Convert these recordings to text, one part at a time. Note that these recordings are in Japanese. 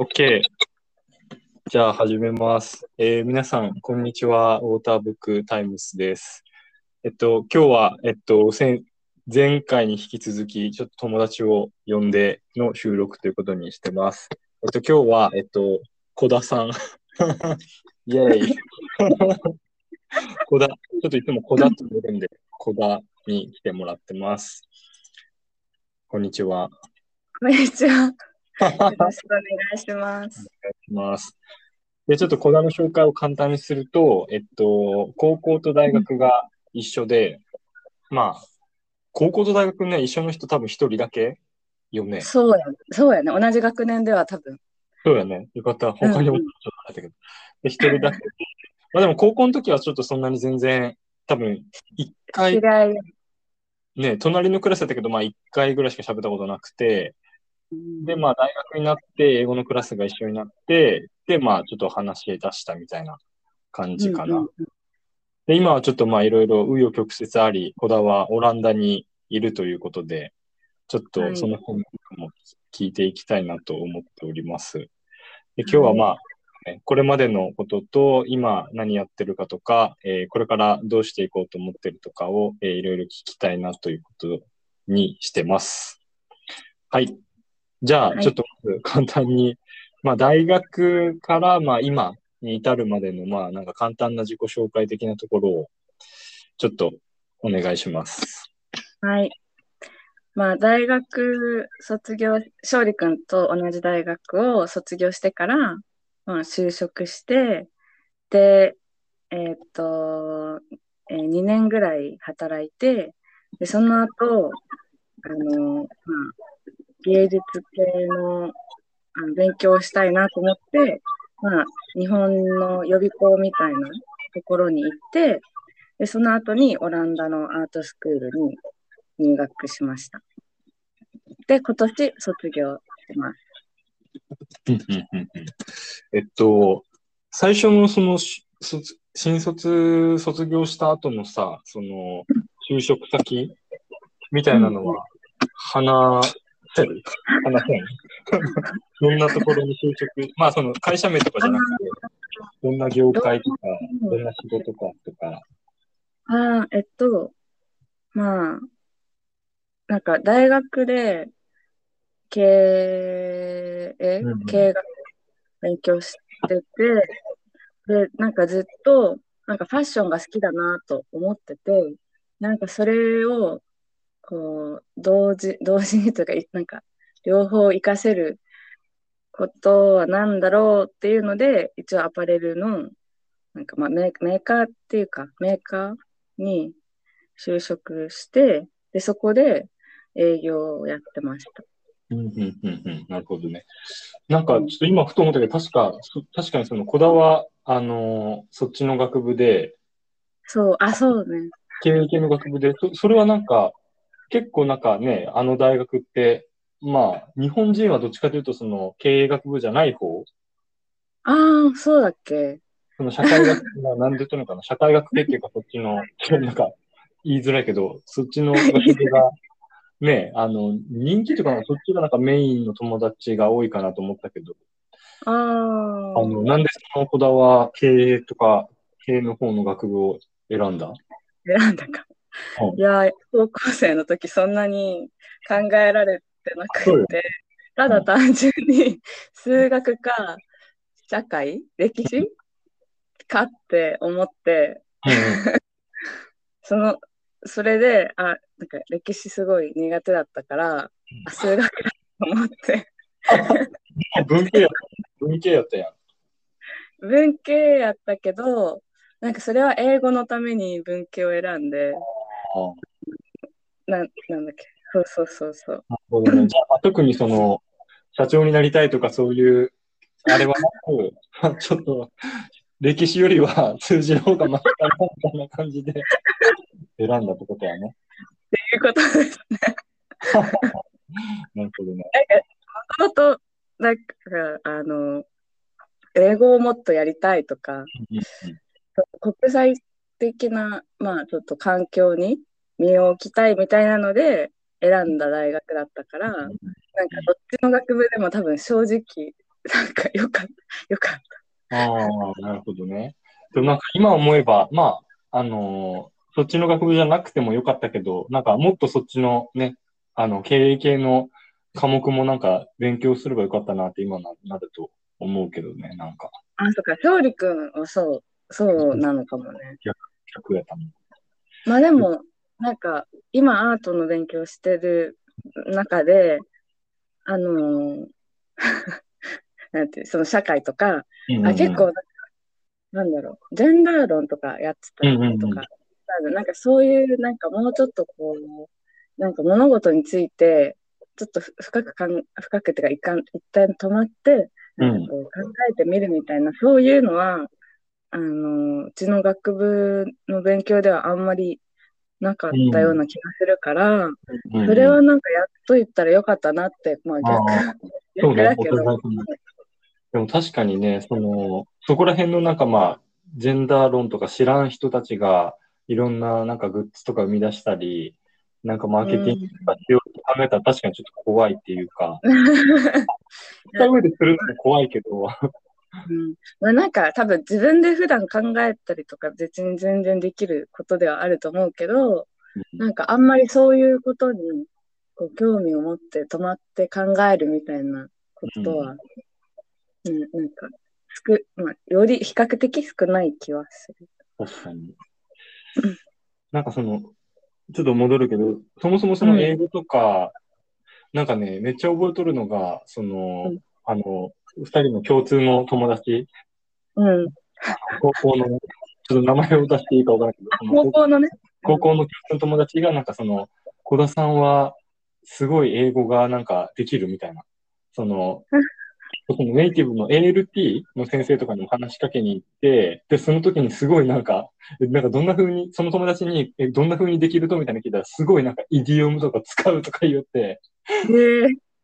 OK。じゃあ始めます。えー皆さん、こんにちは。ウォーターブックタイムスです。えっと、今日は、えっと、先前回に引き続き、ちょっと友達を呼んでの収録ということにしてます。えっと、今日は、えっと、小田さん。イェイ。小田、ちょっといつも小田って呼ぶんで、小田に来てもらってます。こんにちは。こんにちは。よろしくお願いします。します。で、ちょっと小田の紹介を簡単にすると、えっと、高校と大学が一緒で、まあ、高校と大学ね、一緒の人多分一人だけよね。そうや、そうやね。同じ学年では多分。そうやね。よかった。他にもちょっとあったけど。で、一人だけ。まあでも高校の時はちょっとそんなに全然、多分、一違回い、ね、隣のクラスだったけど、まあ一回ぐらいしか喋ったことなくて、で、まあ大学になって、英語のクラスが一緒になって、で、まあちょっと話し出したみたいな感じかな。うんうんで、今はちょっとまあいろいろ紆余曲折あり、小田はオランダにいるということで、ちょっとその辺も聞いていきたいなと思っております。で今日はまあ、ねこれまでのことと、今何やってるかとか、えーこれからどうしていこうと思ってるとかを、えーいろいろ聞きたいなということにしてます。はい。じゃあ、はいちょっとまず簡単に、まあ大学からまあ今に至るまでのまあなんか簡単な自己紹介的なところをちょっとお願いします。はい。まあ、大学卒業、勝利君と同じ大学を卒業してから、まあ、就職して、で、えーっと、え2年ぐらい働いて、で、その後、あの、まあ、芸術系のあの勉強をしたいなと思って、まあ、日本の予備校みたいなところに行って、で、その後にオランダのアートスクールに入学しました。で、今年卒業します。えっと、最初のその新卒卒業した後のさ、その就職先みたいなのは話せる話せんどんなところに就職、まあその会社名とかじゃなくて、どんな業界とか、どんな仕事かとか。ああ、えっと、まあ、なんか大学で経営、うん経営学勉強してて、で、なんかずっと、なんかファッションが好きだなと思ってて、なんかそれを、こう、同時、同時にというか、いなんか、両方活かせることは何だろうっていうので、一応アパレルの、なんかまあメーメーカーっていうか、メーカーに就職して、で、そこで営業をやってました。うんうんうんうん、なるほどね。なんか、ちょっと今ふと思ったけど、確か、そ確かにその小田は、あのーそっちの学部で、そう、あ、そうね。経営系の学部で、そそれはなんか、結構なんかね、あの大学って、まあ、日本人はどっちかというと、その経営学部じゃない方、ああ、そうだっけ。その社会学、まあ、なんで言ったのかな、社会学系っていうか、そっちの、なんか、言いづらいけど、そっちの学部が、ね、あの、人気とか、そっちがなんかメインの友達が多いかなと思ったけど、ああ、あの、なんでその小田は経営とか、経営の方の学部を選んだ？選んだか。うん。いや、高校生の時そんなに考えられてなくて、ただ単純に数学か社会、歴史？かって思って、その、それで、あ、なんか歴史すごい苦手だったから、あ数学だと思って、文系やった。文系やったやん。文系やったけど、なんかそれは英語のために文系を選んで、ななんだっけ、そうそうそうそう。なるほどね。じゃあ、特にその、社長になりたいとかそういう、あれはなく、ちょっと、歴史よりは数字の方がマシかな、みたいな感じで選んだってことやね。っていうことです。なるほどね。もともと、なんか、あの、英語をもっとやりたいとか、国際的な、まあ、ちょっと環境に身を置きたいみたいなので選んだ大学だったから、なんかどっちの学部でも多分正直なんかよかった、よかった。ああ、なるほどね。でもなんか今思えば、まあ、あのー、そっちの学部じゃなくてもよかったけど、なんかもっとそっちのね、あの、経営系の科目もなんか勉強すればよかったなって今ななると思うけどね、なんか。あ、そっか、勝利君はそう、そうなのかもね。逆、逆やったもん。まあでも、なんか、今アートの勉強してる中で、あのー、なんてその社会とか、うんうん、あ結構なんだろう、ジェンダー論とかやってたりとか、うんうん、なんかそういう、なんかもうちょっとこう、なんか物事について、ちょっと深くかん、深くっていうか、一旦止まって、なんかこう考えてみるみたいな、うん、そういうのは、あの、うちの学部の勉強ではあんまりなかったような気がするから、うん、それはなんかやっと言ったらよかったなって、まあ逆、逆だけど。でも確かにね、その、そこら辺のなんかまあ、ジェンダー論とか知らん人たちが、いろんななんかグッズとか生み出したり、なんかマーケティングとかしようと考えたら確かにちょっと怖いっていうか、した上でするのも怖いけど、うん。まあ、なんか多分自分で普段考えたりとか別に全然できることではあると思うけど、なんかあんまりそういうことにこう興味を持って止まって考えるみたいなことは、うん、うん、なんかすく、まあ、より比較的少ない気はする。確かに。なんかその、ちょっと戻るけど、そもそもその英語とか、うん、なんかね、めっちゃ覚えとるのが、その、うん、あの、二人の共通の友達、うん。高校の、ちょっと名前を出していいかわからないけど、高校のね。高校の共通の友達が、なんかその、小田さんは、すごい英語がなんかできるみたいな。その、そのネイティブの ALT の先生とかにも話しかけに行って、で、その時にすごいなんか、なんかどんな風に、その友達に、え、どんな風にできるとみたいな聞いたら、すごいなんかイディオムとか使うとか言って、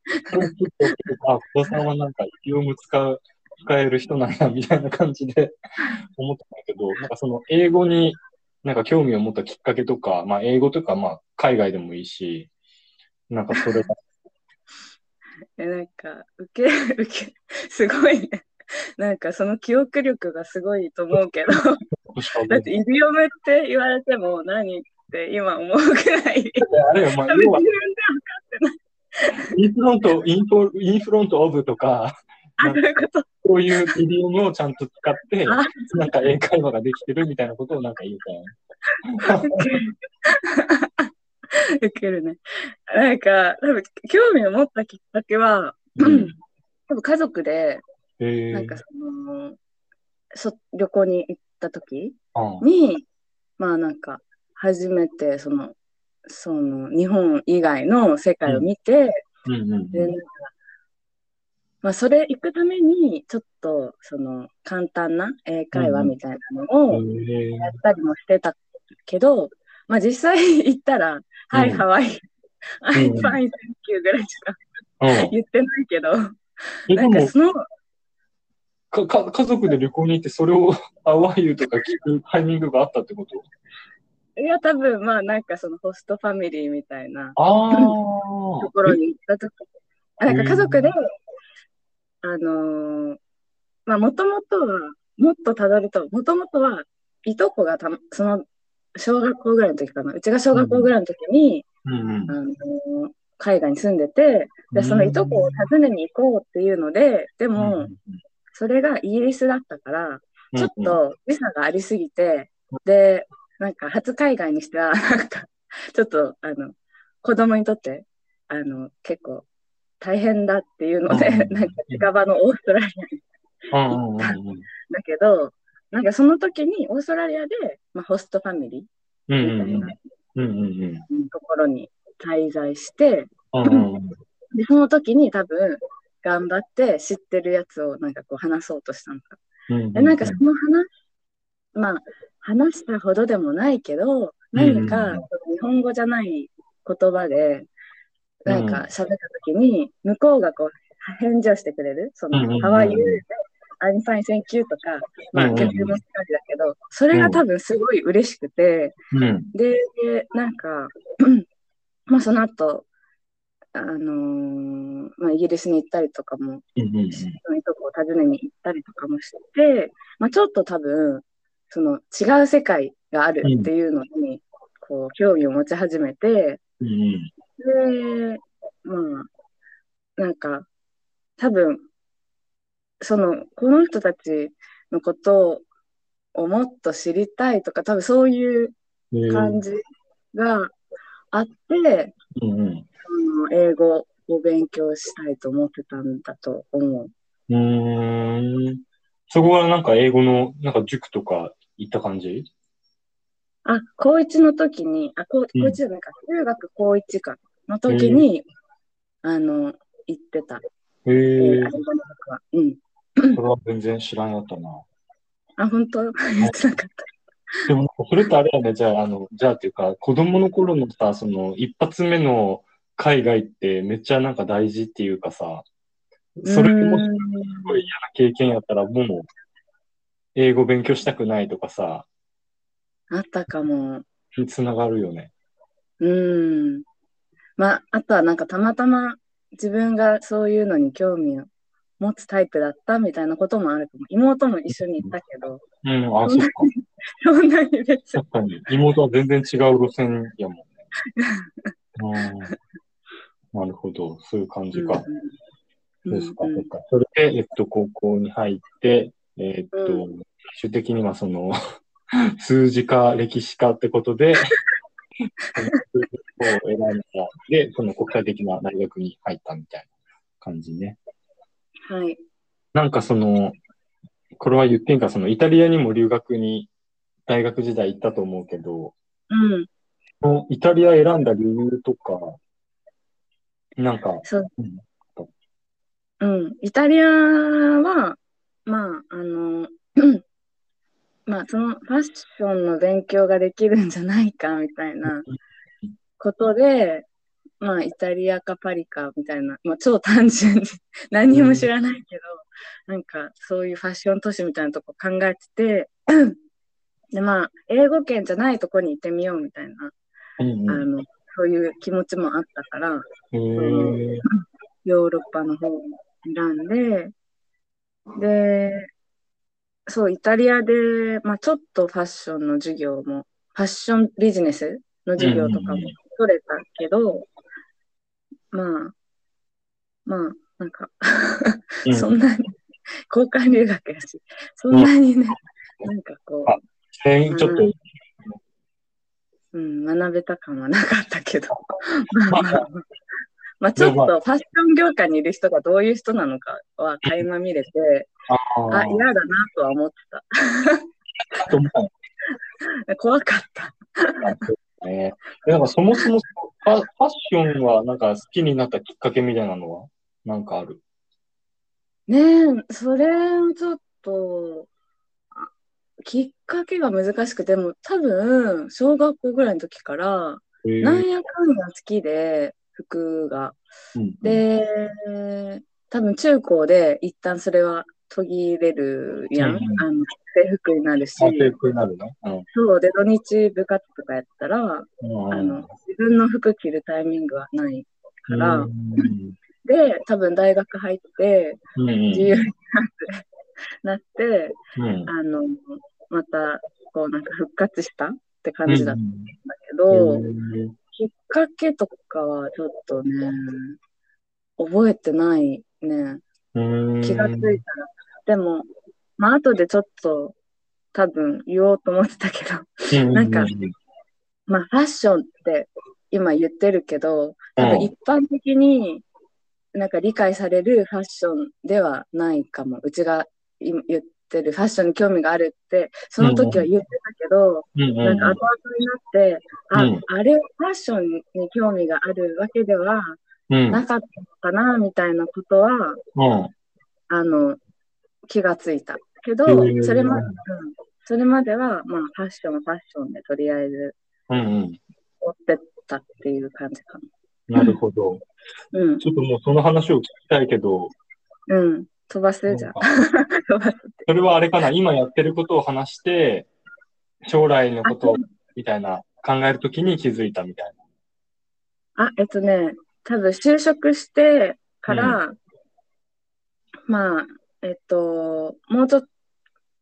あ、小田さんはなんかイオム使う、使える人なんや、みたいな感じで 思ったんだけど、なんかその英語になんか興味を持ったきっかけとか、まあ英語とかまあ海外でもいいし、なんかそれが。え、なんか、受け、受け、すごいね。なんかその記憶力がすごいと思うけど、だってイディオムって言われても何って今思うくらい。あれよ、まあ、要は、インフロント、インフインフロントオブとか、あそういうこういうイディオムをちゃんと使って、なんか英会話ができてるみたいなことをなんか言うから。ウケるね。なんか、多分興味を持ったきっかけは、うん、多分家族で、なんかその、そ旅行に行った時に、まあなんか、初めてその、その日本以外の世界を見て、でなんかまあ、それ行くために、ちょっと、その、簡単な英会話みたいなのをやったりもしてたけど、まあ、実際行ったら、はい、ハワイ、I'm fine, thank you ぐらいしか言ってないけど、なんかその、かか家族で旅行に行って、それを、ハワイとか聞くタイミングがあったってこと？いや、多分、まあ、なんかそのホストファミリーみたいな。ところに行ったとき、なんか家族で、あのー、まあ、もともとは、もっとたどると、もともとは、いとこがた、その、小学校ぐらいの時かな。うちが小学校ぐらいの時に、うんうん、あのー、海外に住んでて、で、そのいとこを訪ねに行こうっていうので、でも、それがイギリスだったから、ちょっと時差がありすぎて、で、なんか初海外にしては、なんか、ちょっと、あの、子供にとって、あの、結構大変だっていうので、うん、なんか近場のオーストラリアに行ったんだけど、なんかその時にオーストラリアで、まあ、ホストファミリーみたいなところに滞在して、でその時に多分頑張って知ってるやつをなんかこう話そうとしたのか。でなんかその話、まあ話したほどでもないけど、何か日本語じゃない言葉で、なんか喋った時に、向こうがこう、返事をしてくれる。その、How are you? I'm fine, thank you とか、まあ、結局の感じだけど、それが多分すごい嬉しくて、で、なんか、まあその後、あのーまあ、イギリスに行ったりとかも、うんうんいうとこを訪ねに行ったりとかもして、まあ、ちょっと多分、その違う世界があるっていうのに、こう、興味を持ち始めて、うんうん。で、まあ、なんか、多分、その、この人たちのことをもっと知りたいとか、多分そういうえー感じがあって、うんうん。あの英語を勉強したいと思ってたんだと思う。うーん。そこはなんか英語の、なんか塾とか行った感じ？あ、高一の時に、あ、高うん高一じゃないか、中学高一かの時に、あの、行ってた。へえ。うん。それは全然知らんやったな。あ、本当？言ってなかった。でもそれってあれやね、じゃあ、あの、じゃあっていうか、子供の頃のさ、その、一発目の海外ってめっちゃなんか大事っていうかさ、それもすごい嫌な経験やったらもう、英語勉強したくないとかさ、あったかも。につながるよね。うん。まあ、あとはなんかたまたま自分がそういうのに興味を持つタイプだったみたいなこともあるかも。妹も一緒に行ったけど、うん、あ、そっか。そんなに別に。確かに。妹は全然違う路線やもんね。うん。なるほど。そういう感じか。うんそうですか、か。それで、えっと、高校に入って、えっと、う最終的にはその、数字か歴史かってことで、を選んだ。で、その国際的な大学に入ったみたいな感じね。はい。なんかその、これは言ってんか、そのイタリアにも留学に大学時代行ったと思うけど、うん。イタリア選んだ理由とか、なんか、そううん。うん。イタリアは、まあ、あの、う んまあ、そのファッションの勉強ができるんじゃないかみたいなことで、まあ、イタリアかパリかみたいな、まあ、超単純に 何にも知らないけど、なんか、そういうファッション都市みたいなとこ考えてて、で、まあ、英語圏じゃないとこに行ってみようみたいな、うんうん。あの、そういう気持ちもあったから、へーヨーロッパの方を選んで、で、そう、イタリアで、まあちょっとファッションの授業も、ファッションビジネスの授業とかも取れたけど、まあ、まあ、なんか、うん。そんなに、交換留学やし、そんなにね、なんかこあえーちょっと、う、うん、学べた感はなかったけど、まあまあちょっとファッション業界にいる人がどういう人なのかは垣間見れて、あ嫌だなとは思ったた。怖かった。ね。でなんかそもそもファファッションはなんか好きになったきっかけみたいなのは？なんかある？ねえ、それをちょっと、あきっかけが難しくて、でも多分、小学校ぐらいの時から、なんやかんや好きで、服が。うんで、多分中高で一旦それは途切れるやん。うんうん。あの制服になるし、あ、制服になるね。うん。そう。で、土日部活とかやったら、うんあの、自分の服着るタイミングはないから、うんで、多分大学入って、うんうん。自由になって、あの、また、こうなんか復活したって感じだったんだけうど、んきっかけとかはちょっとね、覚えてないね。うん気がついたら。でも、まあ後でちょっと多分言おうと思ってたけど、なんかまあファッションって今言ってるけど、多分一般的になんか理解されるファッションではないかも。うちが今言ってるファッションに興味があるって、その時は言ってたけど、うんうんなんか後々になって、あ、うん。あれファッションに興味があるわけではうん。なかったのかな、みたいなことは、うん。あの、気がついた。けどそれま、うん、それまでは、まあ、ファッションはファッションでとりあえず追ってったっていう感じかな。るほど。な。うん、ちょっともうその話を聞きたいけど、うん。飛ばすじゃん。それはあれかな、今やってることを話して、将来のことみたいな考えるときに気づいたみたいあ、えっとね、多分就職してから、まあ、えっと、もうちょっ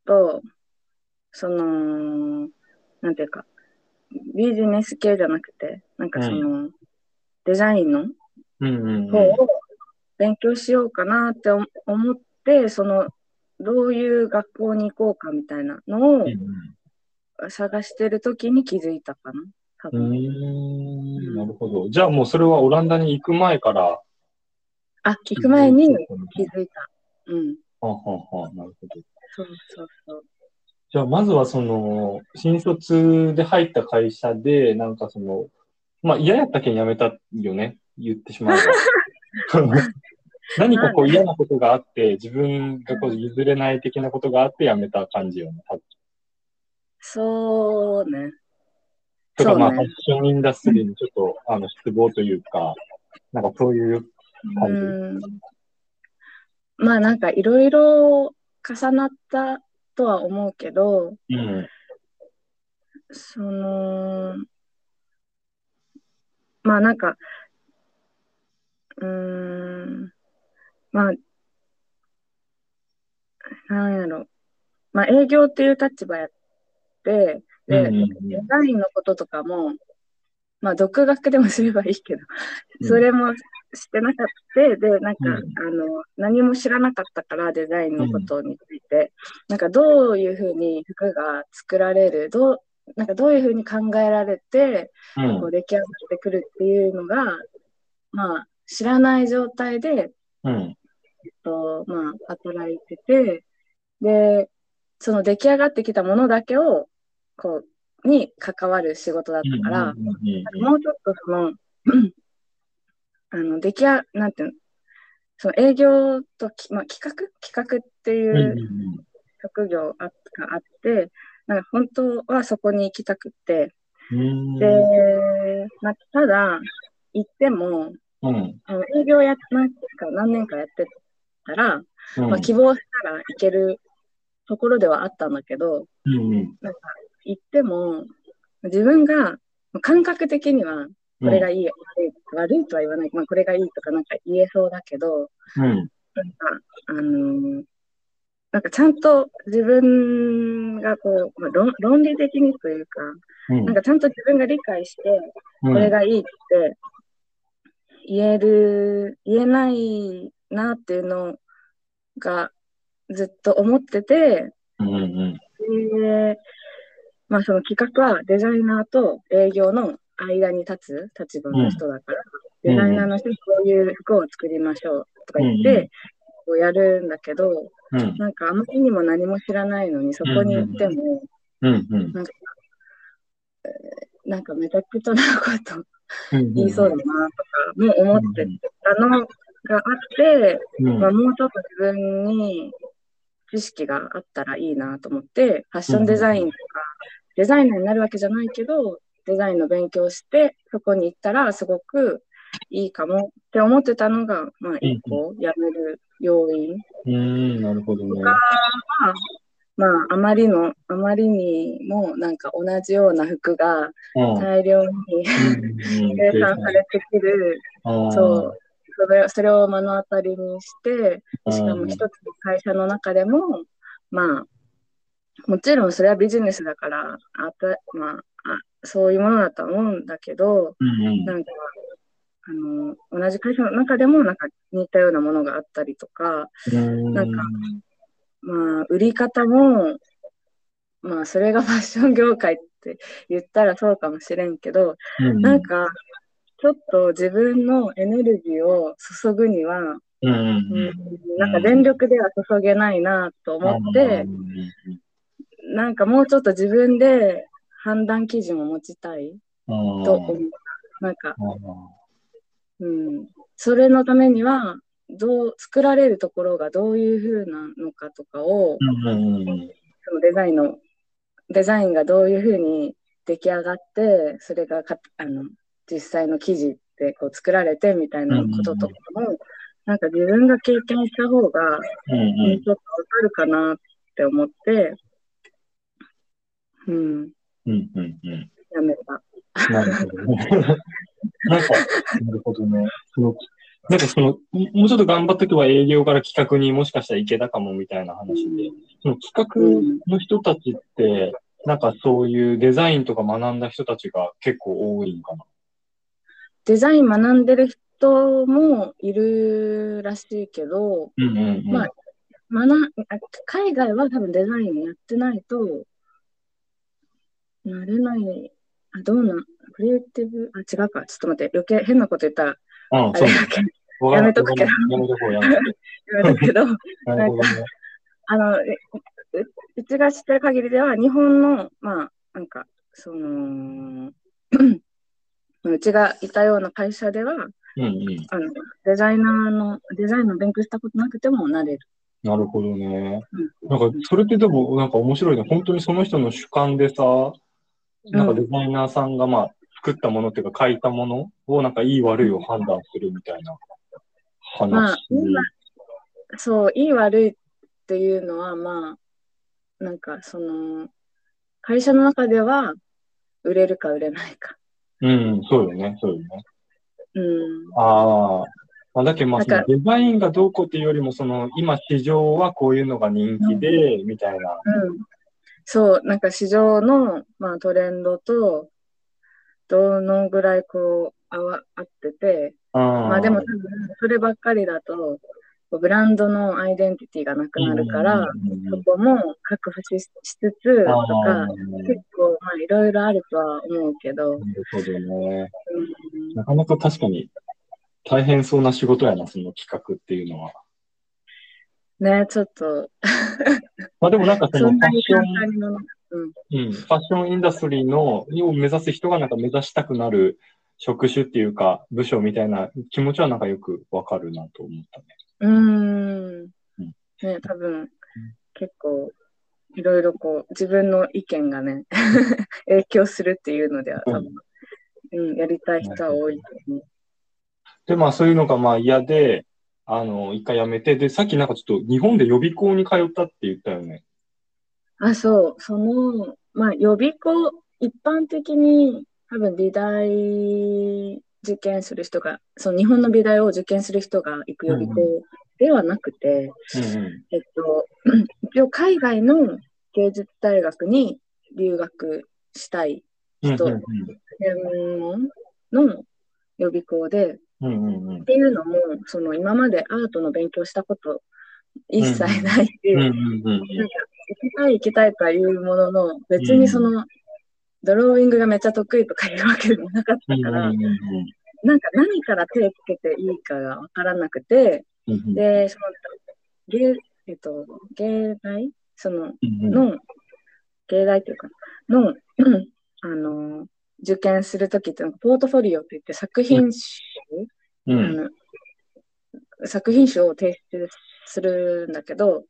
と、その、なんていうか、ビジネス系じゃなくて、なんかその、デザインのうんうん。方を勉強しようかなって思思って、その、どういう学校に行こうかみたいなのを探してる時に気づいたかな。多うん。う分。ーん、なるほど。じゃあもうそれはオランダに行く前から。あ、行く前に気づいた。うん。はあはあはあ、なるほど。そうそうそう。じゃあ、まずはその、新卒で入った会社で、なんかその、まあ嫌やったけん辞めたよね、言ってしまえば。何かこう嫌なことがあって、自分がこう譲れない的なことがあって辞めた感じよね。多分そうね。とか、まあ、ファッションインダストリーにちょっと、あの、失望というか、なんかそういう感じ。うん。まあなんかいろいろ重なったとは思うけど、うん。その、まあなんか、うーん、まあ、なんやろ。まあ営業っていう立場やって、で、うんうんうんデザインのこととかも、まあ独学でもすればいいけど、それもしてなかった。で、なんか、うんあの、何も知らなかったから、デザインのことについて、なんかどういうふうに服が作られる、どう、なんかどういうふうに考えられて、うんこう出来上がってくるっていうのが、まあ、知らない状態で、うん。と、まあ、働いてて、で、その出来上がってきたものだけを、こう、に関わる仕事だったから、もうちょっとその、あの、出来や、なんていうの、その営業とき、まあ、企画？企画っていう職業あがあって、なんか本当はそこに行きたくって、うん。で、まあ、ただ、行っても、うん。あの営業や、なんか何年かやってたら、うん。まあ、希望したら行けるところではあったんだけど、うんうん。なんか行っても、自分が感覚的には、これがいい、悪い悪いとは言わない、まあ、これがいいとかなんか言えそうだけど、うん。なんか、あのーなんかちゃんと自分がこう、まあ、論論理的にというか、うん。なんかちゃんと自分が理解して、これがいいって言える、言えないなっていうのがずっと思ってて、うんうんで、まあその企画はデザイナーと営業の間に立つ立場の人だから、うんデザイナーの人にこういう服を作りましょうとか言って、うんうんこうやるんだけど、うん。なんかあまりにも何も知らないのにそこに行っても、うんうん。なんかめちゃくちゃなことうん。言いそうだなとかも思ってたのがあって、うん。まあ、もうちょっと自分に知識があったらいいなと思って、ファッションデザインとか、デザイナーになるわけじゃないけど、デザインの勉強して、そこに行ったらすごくいいかもって思ってたのが、まあ、一個辞める要因。うん、なるほどね。まあ、あまりの、あまりにもなんか同じような服がうん。大量にうん 生産されてくる、そう、それそれを目の当たりにして、しかも一つの会社の中でも、まあ、もちろんそれはビジネスだから、あたまあ、あそういうものだとは思うんだけど、うんうん。なんか、あの、同じ会社の中でもなんか似たようなものがあったりとか、うん。なんかまあ、売り方も、まあ、それがファッション業界って言ったらそうかもしれんけど、うん、なんか、ちょっと自分のエネルギーを注ぐには、うんうんうん。なんか全力では注げないなと思って、なんかもうちょっと自分で判断基準を持ちたいと思う。なんか、うん、それのためには、どう、作られるところがどういう風なのかとかを、うんうんそのデザインの、デザインがどういう風に出来上がって、それがかあの実際の記事でこう作られてみたいなこととかも、なんか自分が経験した方が、うんちょっとわかるかなって思って、うん、うんうんうんやめた。なるほどね。なるほどね。そのなんかその、もうちょっと頑張っとけば営業から企画にもしかしたらいけたかもみたいな話で、その企画の人たちって、なんかそういうデザインとか学んだ人たちが結構多いんかな？デザイン学んでる人もいるらしいけど、うんうんうん、まあ、学海外は多分デザインやってないと、なれない。あ、どうなん、クリエイティブ、あ、違うか。ちょっと待って、余計変なこと言ったら、あれだけやめとくけど。やめとくけど、なんか、あの、うちが知ってる限りでは、日本の、まあ、なんか、その、うちがいたような会社では、うんうん、あのデザイナーの、デザインの勉強したことなくてもなれる。なるほどね。うん、なんか、それってでも、なんか面白いね。本当にその人の主観でさ、なんかデザイナーさんがまあ、作ったものっていうか書いたものをなんかいい悪いを判断するみたいな話。まあ、そう、いい悪いっていうのはまあ、なんかその、会社の中では売れるか売れないか。うん、そうよね、そうよね。うん。ああ。まあ、だけど、まあ、そのデザインがどうこうっていうよりも、その、今市場はこういうのが人気で、みたいな。うん。そう、なんか市場の、まあ、トレンドと、どのぐらいこう、合わ合ってて、まあでも多分、そればっかりだと、ブランドのアイデンティティがなくなるから、そこも確保ししつつとか、結構、まあいろいろあるとは思うけど。なるほどね。うん、なかなか確かに大変そうな仕事やな、その企画っていうのは。ね、ちょっとまあでもなんかその ファッション、うん、うん、ファッションインダストリーの、を目指す人がなんか目指したくなる職種っていうか、部署みたいな気持ちはなんかよくわかるなと思ったね。うん。ね、多分、結構、いろいろこう、自分の意見がね、影響するっていうのでは、多分、うん、うん、やりたい人は多いと思う。で、まあそういうのがまあ嫌で、あの、一回やめて、で、さっきなんかちょっと日本で予備校に通ったって言ったよね。あ、そう。その、まあ、予備校、一般的に多分美大受験する人が、その日本の美大を受験する人が行く予備校ではなくて、えっと、一応海外の芸術大学に留学したい人、専門の予備校で、っていうのも、その今までアートの勉強したこと一切ないし、行きたい行きたいとは言うものの、別にその、ドローイングがめっちゃ得意とかいうわけでもなかったから、なんか何から手つけていいかがわからなくて、で、その、芸、えっと、芸大？その、の、芸大というか、の、あの、受験するときって、ポートフォリオって言って作品集、うん、作品集を提出するんだけど、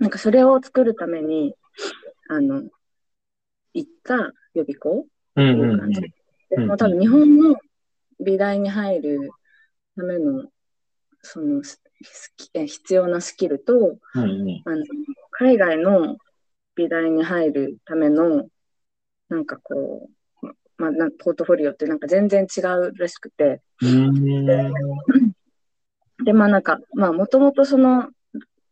なんかそれを作るために、あの、行った予備校っていう感じ。でも多分日本の美大に入るための、その、必要なスキルと、うんうん、あの海外の美大に入るための、なんかこう、まあ、ポートフォリオってなんか全然違うらしくて。で、まあなんか、まあもともとその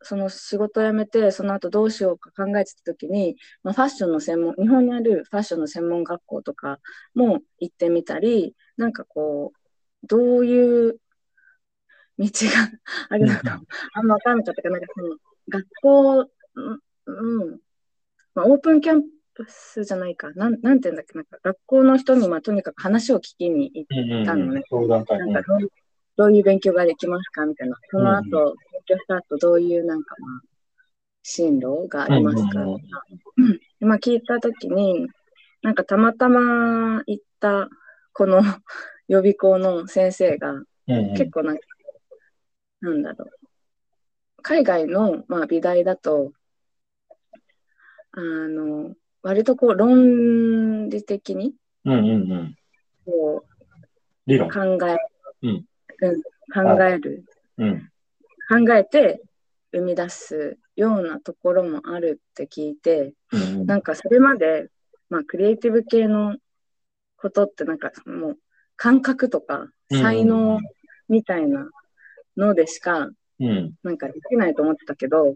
その仕事を辞めて、その後どうしようか考えてた時に、まあ、ファッションの専門、日本にあるファッションの専門学校とかも行ってみたり、なんかこう、どういう道が あるのか、あんま分かんなかったかなんかその、学校、うん、まあ、オープンキャンパスじゃないか、なんなんていうんだっけ、なんか学校の人に、まあ、とにかく話を聞きに行ったのね。うんうん、なんかどういう勉強ができますかみたいな。その後、勉強した後、どういうなんかまあ、進路がありますか、うん、まあ聞いたときに、なんかたまたま行ったこの予備校の先生が、結構なんか、なんだろう。海外の、まあ、美大だと、あの、割とこう論理的に、こう、考え、うんうん、考える、うん、考えて生み出すようなところもあるって聞いて、うん、なんかそれまで、まあ、クリエイティブ系のことってなんかもう感覚とか才能みたいなのでしかうん。なんかできないと思ってたけど、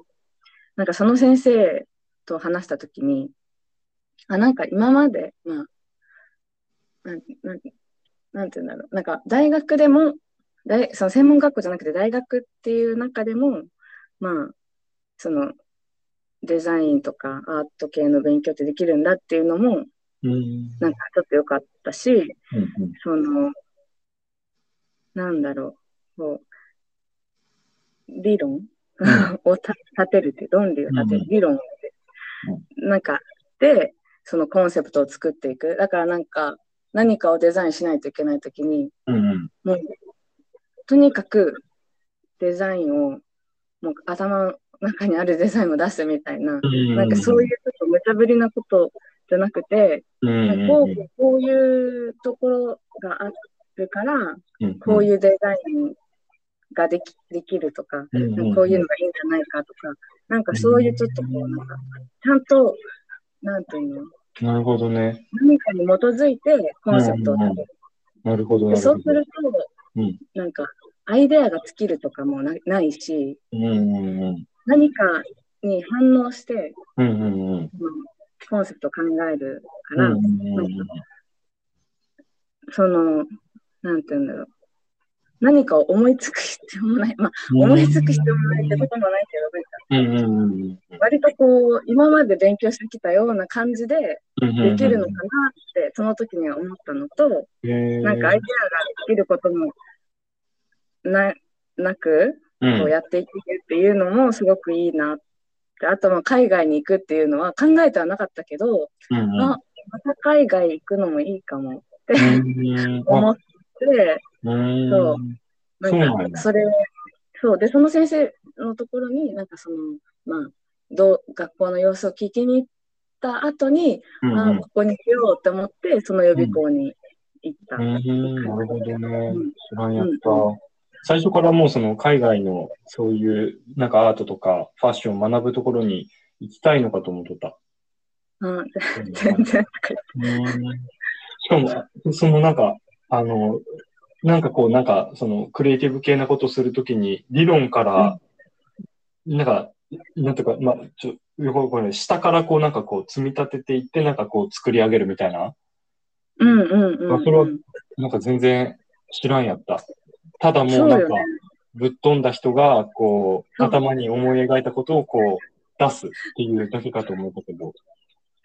なんかその先生と話したときに、あ、なんか今まで、まあ、なん、なん、なんて言うんだろう。なんか大学でも、大、その専門学校じゃなくて大学っていう中でも、まあ、そのデザインとかアート系の勉強ってできるんだっていうのも、うん。なんかちょっと良かったし、うん。その、なんだろう、こう、理論？をた立てるっていう、論理を立てる、うん理論を立てる。なんか、で、そのコンセプトを作っていく。だからなんか、何かをデザインしないといけないときに、うん。もう、とにかくデザインを、もう頭の中にあるデザインを出すみたいな、うん。なんかそういうちょっと無茶ぶりなことじゃなくて、うん。こうこういうところがあるから、うん。こういうデザインができできるとか。こういうのがいいんじゃないかとか、なんかそういうちょっとこう、なんか、ちゃんと、なんていうの、なるほどね。何かに基づいてコンセプトを立てる。なるほど。でそうすると、うんなんか、アイデアが尽きるとかもなないし。何かに反応して、うん。うん。うん。コンセプトを考えるかうら、ん。その、なんていうんだろう。何かを思いつく必要もない。まあ、思いつく必要もないってこともないけど、なん。割とこう、今まで勉強してきたような感じでうん。できるのかなって、その時には思ったのと、なんかアイデアができることもななく、うん。こうやっていけるっていうのもすごくいいなって。あと、まあ海外に行くっていうのは考えてはなかったけど、うん。あ、また海外行くのもいいかもってうん。思って、うん。そうなんか、それ、そう。で、その先生のところに、なんかその、まあ、どう、学校の様子を聞きに行った後に、うん。ああ、ここに来ようって思って、その予備校に行った。うん。なるほどねうん。知らんやった。最初からもうその海外のそういうなんかアートとかファッションを学ぶところに行きたいのかと思っとった。うん、全然。うんしかも、そのなんか、あの、なんかこう、なんか、その、クリエイティブ系なことするときに、理論から、なんか、なんとか、まあ、ちょ、よくこれ、下からこう、なんかこう、積み立てていって、なんかこう、作り上げるみたいな、うんうんうん、うん。それはなんか全然知らんやった。ただもうなんかぶっ飛んだ人が、こう、頭に思い描いたことをこう、出すっていうだけかと思ったけど。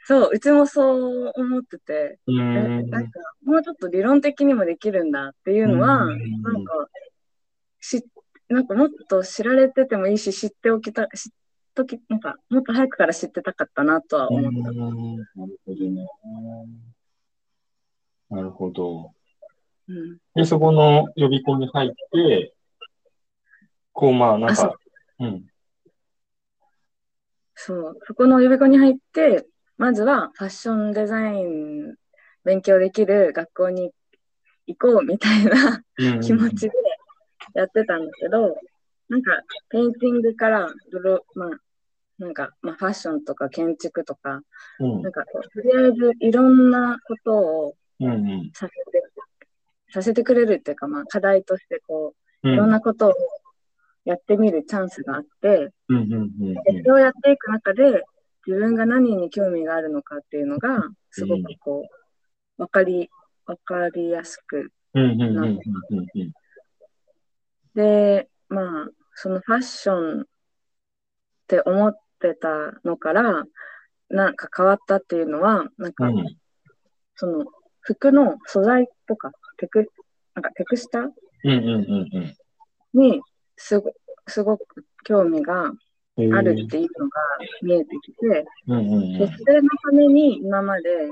そう、うちもそう思ってて。なんか、もうちょっと理論的にもできるんだっていうのは、うんなんか、し、なんかもっと知られててもいいし、知っておきた、知っとき、なんか、もっと早くから知ってたかったなとは思った。なるほどね。なるほど。うん。で、そこの予備校に入って、こう、まあ、なんか、う。ん。そう、そこの予備校に入って、まずはファッションデザイン勉強できる学校に行こうみたいなうん気持ちでやってたんだけど、なんか、ペインティングからまあ、なんか、まあ、ファッションとか建築とか、うん。なんかとりあえずいろんなことをさせて、させてくれるっていうか、まあ、課題としてこう、うん。いろんなことをやってみるチャンスがあって、それをやっていく中で、自分が何に興味があるのかっていうのが、すごくこう、わかり、わかりやすく。うんうんうんうんうんうん。で、まあ、そのファッションって思ってたのから、なんか変わったっていうのは、なんか、うん。その服の素材とか、テク、なんかテクスタにすごすごく興味がうん。あるっていうのが見えてきて、それのために今まで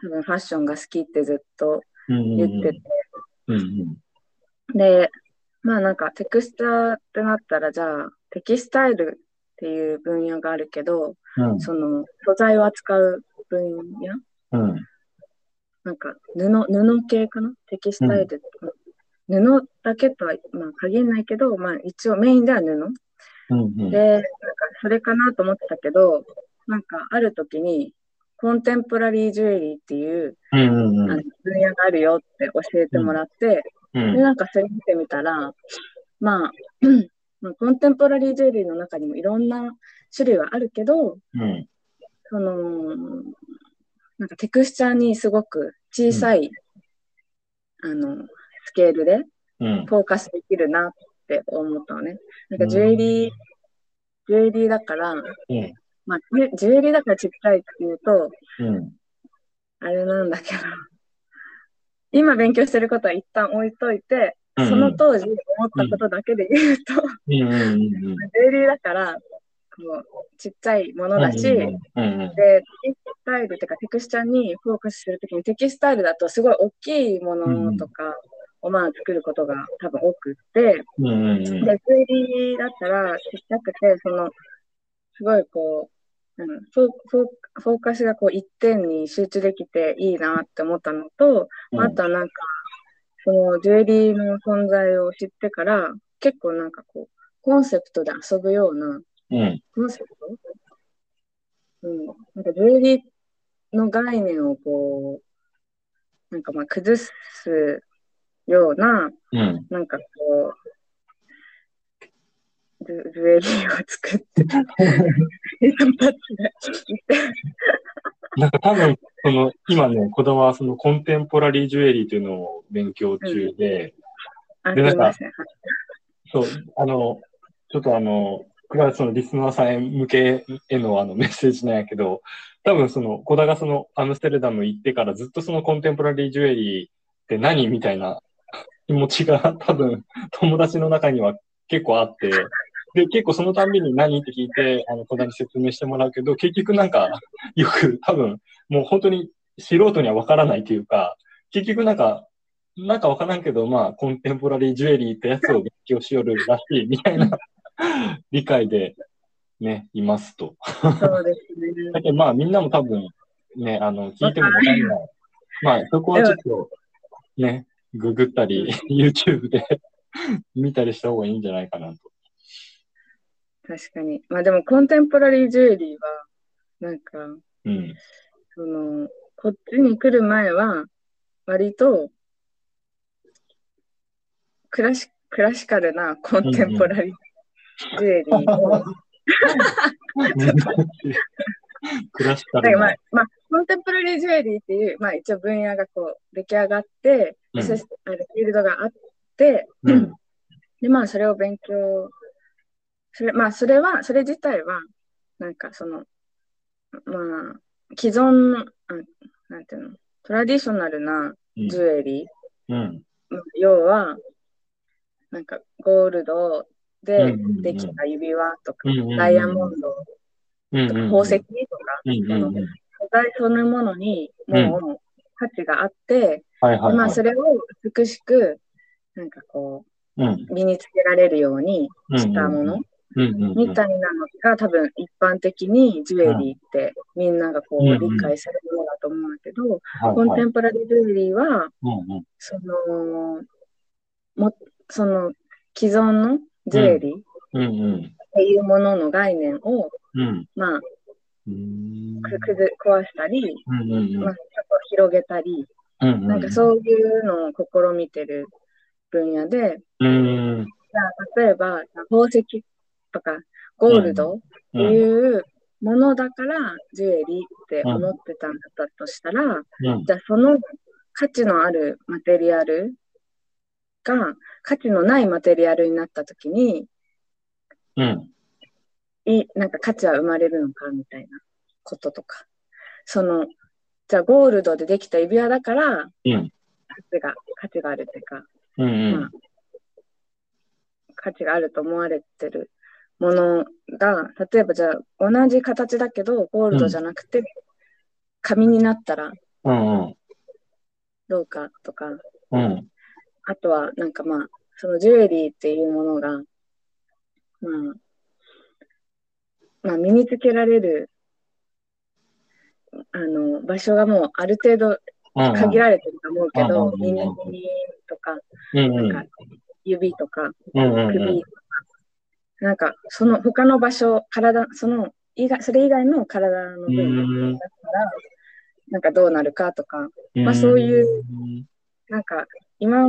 多分ファッションが好きってずっとうん。言ってて、で、まあなんかテクスタってなったらじゃあテキスタイルっていう分野があるけど、うん。その素材を扱う分野？うんなんか布、布系かな？テキスタイル、布だけとは、まあ、限らないけど、まあ一応メインでは布。うんうんで、なんかそれかなと思ってたけど、なんかある時に、コンテンポラリージュエリーっていう、うんうんあの分野があるよって教えてもらって、うん。で、なんかそれ見てみたら、まあ、まあコンテンポラリージュエリーの中にもいろんな種類はあるけど、うん。その、なんかテクスチャーにすごく小さい、あの、スケールでうん。フォーカスできるなって思ったのね。なんかジュエリー、ジュエリーだから、うん。まあ、ジュエリーだからちっちゃいっていうと、うん。あれなんだけど、今勉強してることは一旦置いといて、うんその当時思ったことだけで言うと、うん。うん。うん。ジュエリーだから、ちっちゃいものだし、うん。うん。で、テキスタイルというかテクスチャーにフォーカスするときにテキスタイルだとすごい大きいものとかをまあ作ることが多分多くって。で、ジュエリーだったらちっちゃくて、その、すごいこう、うん、フォーフォーフォーカスがこう一点に集中できていいなって思ったのと、あとはなんか、そのジュエリーの存在を知ってから、結構なんかこう、コンセプトで遊ぶような、うん。コンセプトうん。なんかジュエリーの概念をこう、なんかまあ崩すような、うん。なんかこう、ジュジュエリーを作って、なんか多分、その、今ね、小田はそのコンテンポラリージュエリーというのを勉強中で、あ、すでなんかそう、あの、ちょっとあの、これはそのリスナーさんへ向けへのあのメッセージなんやけど、多分その、小田がそのアムステルダム行ってからずっとそのコンテンポラリージュエリーって何みたいな 気持ちが多分友達の中には結構あって、で、結構そのたんびに何って聞いて、あの、小田に説明してもらうけど、結局なんか、よく多分、もう本当に素人にはわからないというか、結局なんか、なんかわからんけど、まあ、コンテンポラリージュエリーってやつを勉強しよるらしい、みたいな理解で、ね、いますと。そうですね。だけどまあ、みんなも多分、ね、あの、聞いてもわかんない。まあ、そこはちょっと、ね、ググったり、YouTube で見たりした方がいいんじゃないかなと。確かに。まあでも、コンテンポラリージュエリーは、なんか、うん。その、こっちに来る前は、割と、クラシクラシカルなコンテンポラリージュエリーを、クラシカルまあ。、まあ、コンテンポラリージュエリーっていう、まあ一応分野がこう出来上がって、うんそしてあのフィールドがあって、うん。で、まあそれを勉強、それ、まあそれは、それ自体は、なんかその、まあ、既存の、あなんていうの、トラディショナルなジュエリー、うん。要は、なんかゴールドでできた指輪とか、ダイヤモンドうん。とか、宝石とか、うんうんうん。素材そのものにもう価値があって。まあそれを美しく、なんかこう身につけられるようにしたもの。みたいなのが多分一般的にジュエリーってみんながこう理解するものだと思うんだけど、はいコンはいテンポラリージュエリーは、その、も、その既存のジュエリーっ。ていうものの概念を、うん。まあ、うん。くくず壊したり、うんうんまあ、ちょっと広げたり、うん。なんかそういうのを試みてる分野で、うん。じゃあ例えば宝石とかゴールドっていうものだからジュエリーって思ってたんだったとしたら、うん。じゃあその価値のあるマテリアルが価値のないマテリアルになった時に、うん。いなんか価値は生まれるのかみたいなこととか。その、じゃあゴールドでできた指輪だからうん。価値が、価値があるっていうか、うんうんまあ、価値があると思われてるものが、例えばじゃあ同じ形だけどゴールドじゃなくて紙になったらうんうん。どうかとか、うん。あとはなんかまあ、そのジュエリーっていうものが、まあ、まあ身につけられるあの場所がもうある程度うん。限られてると思うけど、うん耳とか。なんか指とか、首とか、なんかその他の場所、体、その以外、それ以外の体の部うん。分だったら、なんかどうなるかとか、まあそういう、なんか今、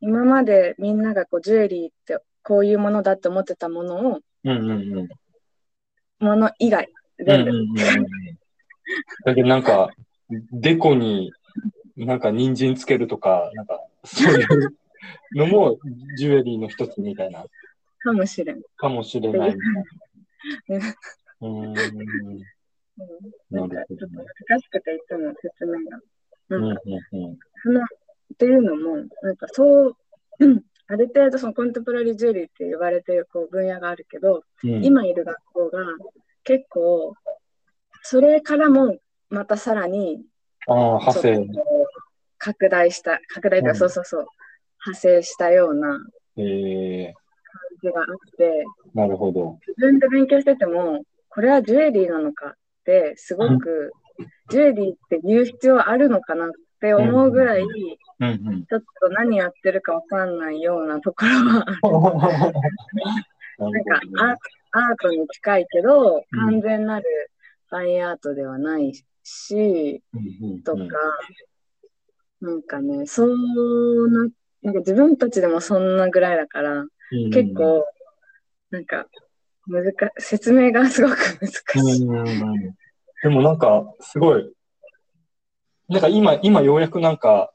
今までみんながこうジュエリーってこういうものだって思ってたものを、うんうんうん。もの以外、うん全部。うんうんうんだけどなんか、デコになんか人参つけるとか、なんかそういうのもジュエリーの一つみたいな、かもしれん。かもしれない。うーん。うんななんかちょっと。難しくていつも説明が。うんうんなんかうん。そのっていうのも、なんかそう、うんある程度そのコンテンポラリージュエリーって言われてるこう分野があるけど、うん、今いる学校が結構、それからもまたさらにああ、派生。拡大した、拡大か、うんそうそうそう、派生したような感ええじがあって、なるほど。自分で勉強してても、これはジュエリーなのかって、すごく、ジュエリーって言う必要あるのかなって思うぐらい、うんうん。ちょっと何やってるかわかんないようなところは。ななんかアアートに近いけど、うん完全なるファインアートではないし、うんうんとか、なんかね、そうな、なんか自分たちでもそんなぐらいだから、うん結構、なんか、難説明がすごく難しい。うんうんうんでもなんか、すごい、なんか今、今ようやくなんか、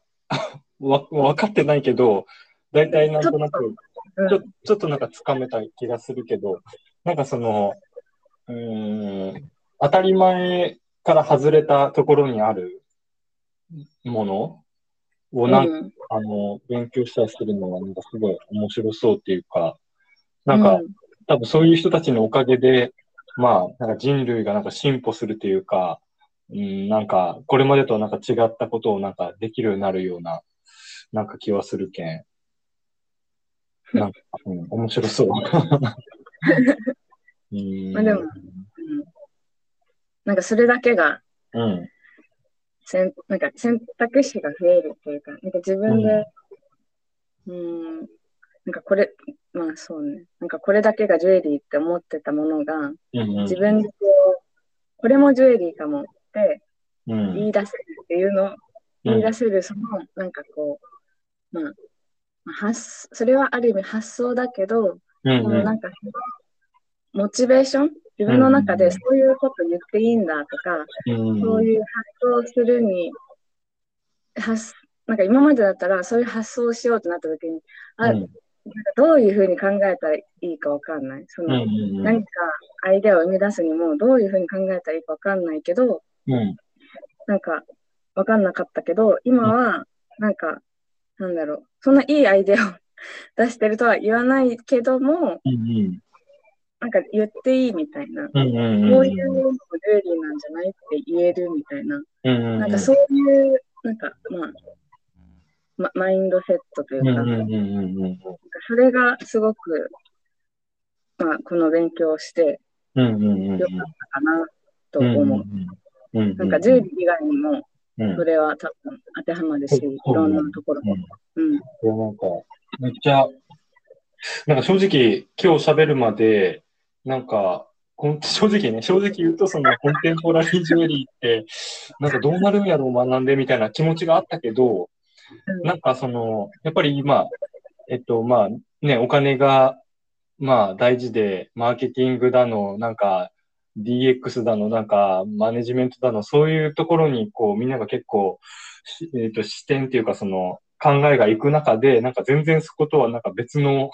わ、分かってないけど、だいたいなんとなく、うん。ちょちょっとなんかつかめた気がするけど、なんかその、うーん、当たり前から外れたところにあるものをなんか、うん。あの、勉強したりするのは、なんかすごい面白そうっていうか、なんか、うん。多分そういう人たちのおかげで、まあ、なんか人類がなんか進歩するというか、うん、なんか、これまでとはなんか違ったことをなんかできるようになるような、なんか気はするけん。なんか、うん、面白そう。うん。まあでもうんなんかそれだけがうん。選なんか選択肢が増えるというか、なんか自分で、うん、なんかこれ、まあそうね、なんかこれだけがジュエリーって思ってたものが、うんうん。自分でこう、これもジュエリーかもってうん。言い出せるっていうのを、うん言い出せるその、なんかこう、まあ、まあ発それはある意味発想だけど、うんでもなんかモチベーション？自分の中でそういうこと言っていいんだとか、うん。そういう発想するに、発なんか今までだったらそういう発想をしようとなった時に、あ、うん。なんかどういうふうに考えたらいいかわかんない。そうんの、うん。何かアイデアを生み出すにもどういうふうに考えたらいいかわかんないけど、うん。なんかわかんなかったけど、今はなんか、なんだろう、そんないいアイデアを 出してるとは言わないけども、うんなんか言っていいみたいな。うん。うんうん。こういうのもジュエリーなんじゃないって言えるみたいな。うんうん。なんかそういう、なんかまあ、ま、マインドセットというか、うんうんうんうんうん。それがすごく、まあ、この勉強をしてうんうんうんうん。よかったかなとうん思う。うんうん。なんか、ジュエリー以外にも、うん。それは多分当てはまるし、うんいろんなところ。うん。いや、なんか、めっちゃ、なんか正直、今日喋るまで、なんか、正直ね、正直言うと、そのコンテンポラリージュエリーって、なんかどうなるんやろう学んでみたいな気持ちがあったけど、うんなんかその、やっぱり今、えっと、まあね、お金が、まあ大事で、マーケティングだの、なんか DX だの、なんかマネジメントだの、そういうところにこうみんなが結構、しえっと、視点っていうかその考えがいく中で、なんか全然そことはなんか別の、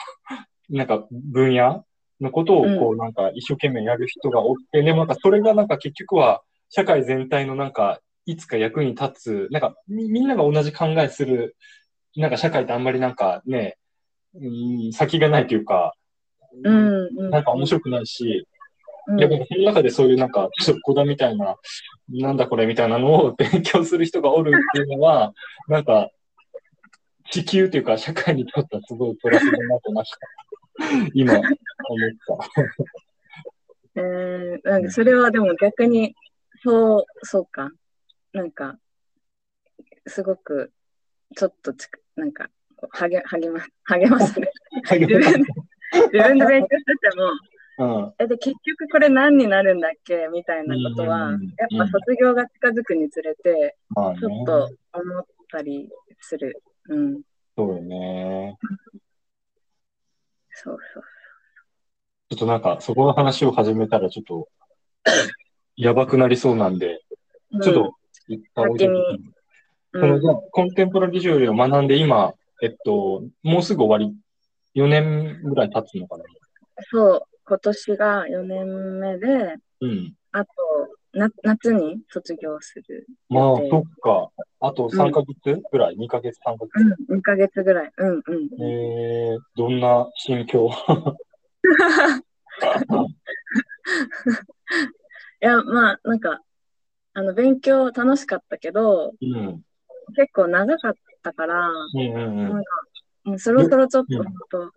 なんか分野のことをこうなんか一生懸命やる人がおって、でもなんかそれがなんか結局は社会全体のなんかいつか役に立つ、なんかみみんなが同じ考えする、なんか社会ってあんまりなんかね、うん、先がないというか、うん。うん。なんか面白くないし、うんでもその中でそういうなんか、ちょっと小田みたいな、なんだこれみたいなのを 勉強する人がおるっていうのは、なんか、地球というか社会にとってはすごいプラスだなと思いました。今、思った。えー、なんかそれはでも逆に、そう、そうか。なんか、すごく、ちょっとつく、なんか、励、励ま、励ますね。自分で、勉強してても、うん。え、で、結局これ何になるんだっけみたいなことは、うんやっぱ卒業が近づくにつれて。ちょっと思ったりする。うん。そうよね。そうそう。ちょっとなんか、そこの話を始めたらちょっと、やばくなりそうなんで、うんちょっと、一旦置いとく先にその、うんコンテンポラリー料理を学んで今、えっと、もうすぐ終わり、4年ぐらい経つのかなそう、今年が4年目で、うん。あと、な夏に卒業する。まあ、そっか。あと3ヶ月ぐらい、?2 ヶ月、3ヶ月？うん、2ヶ月ぐらい。うんうん。えー、どんな心境？いや、まあ、なんか、あの、勉強楽しかったけど、うん。結構長かったから、うんうんうんなん。か、もうそろそろちょっとうん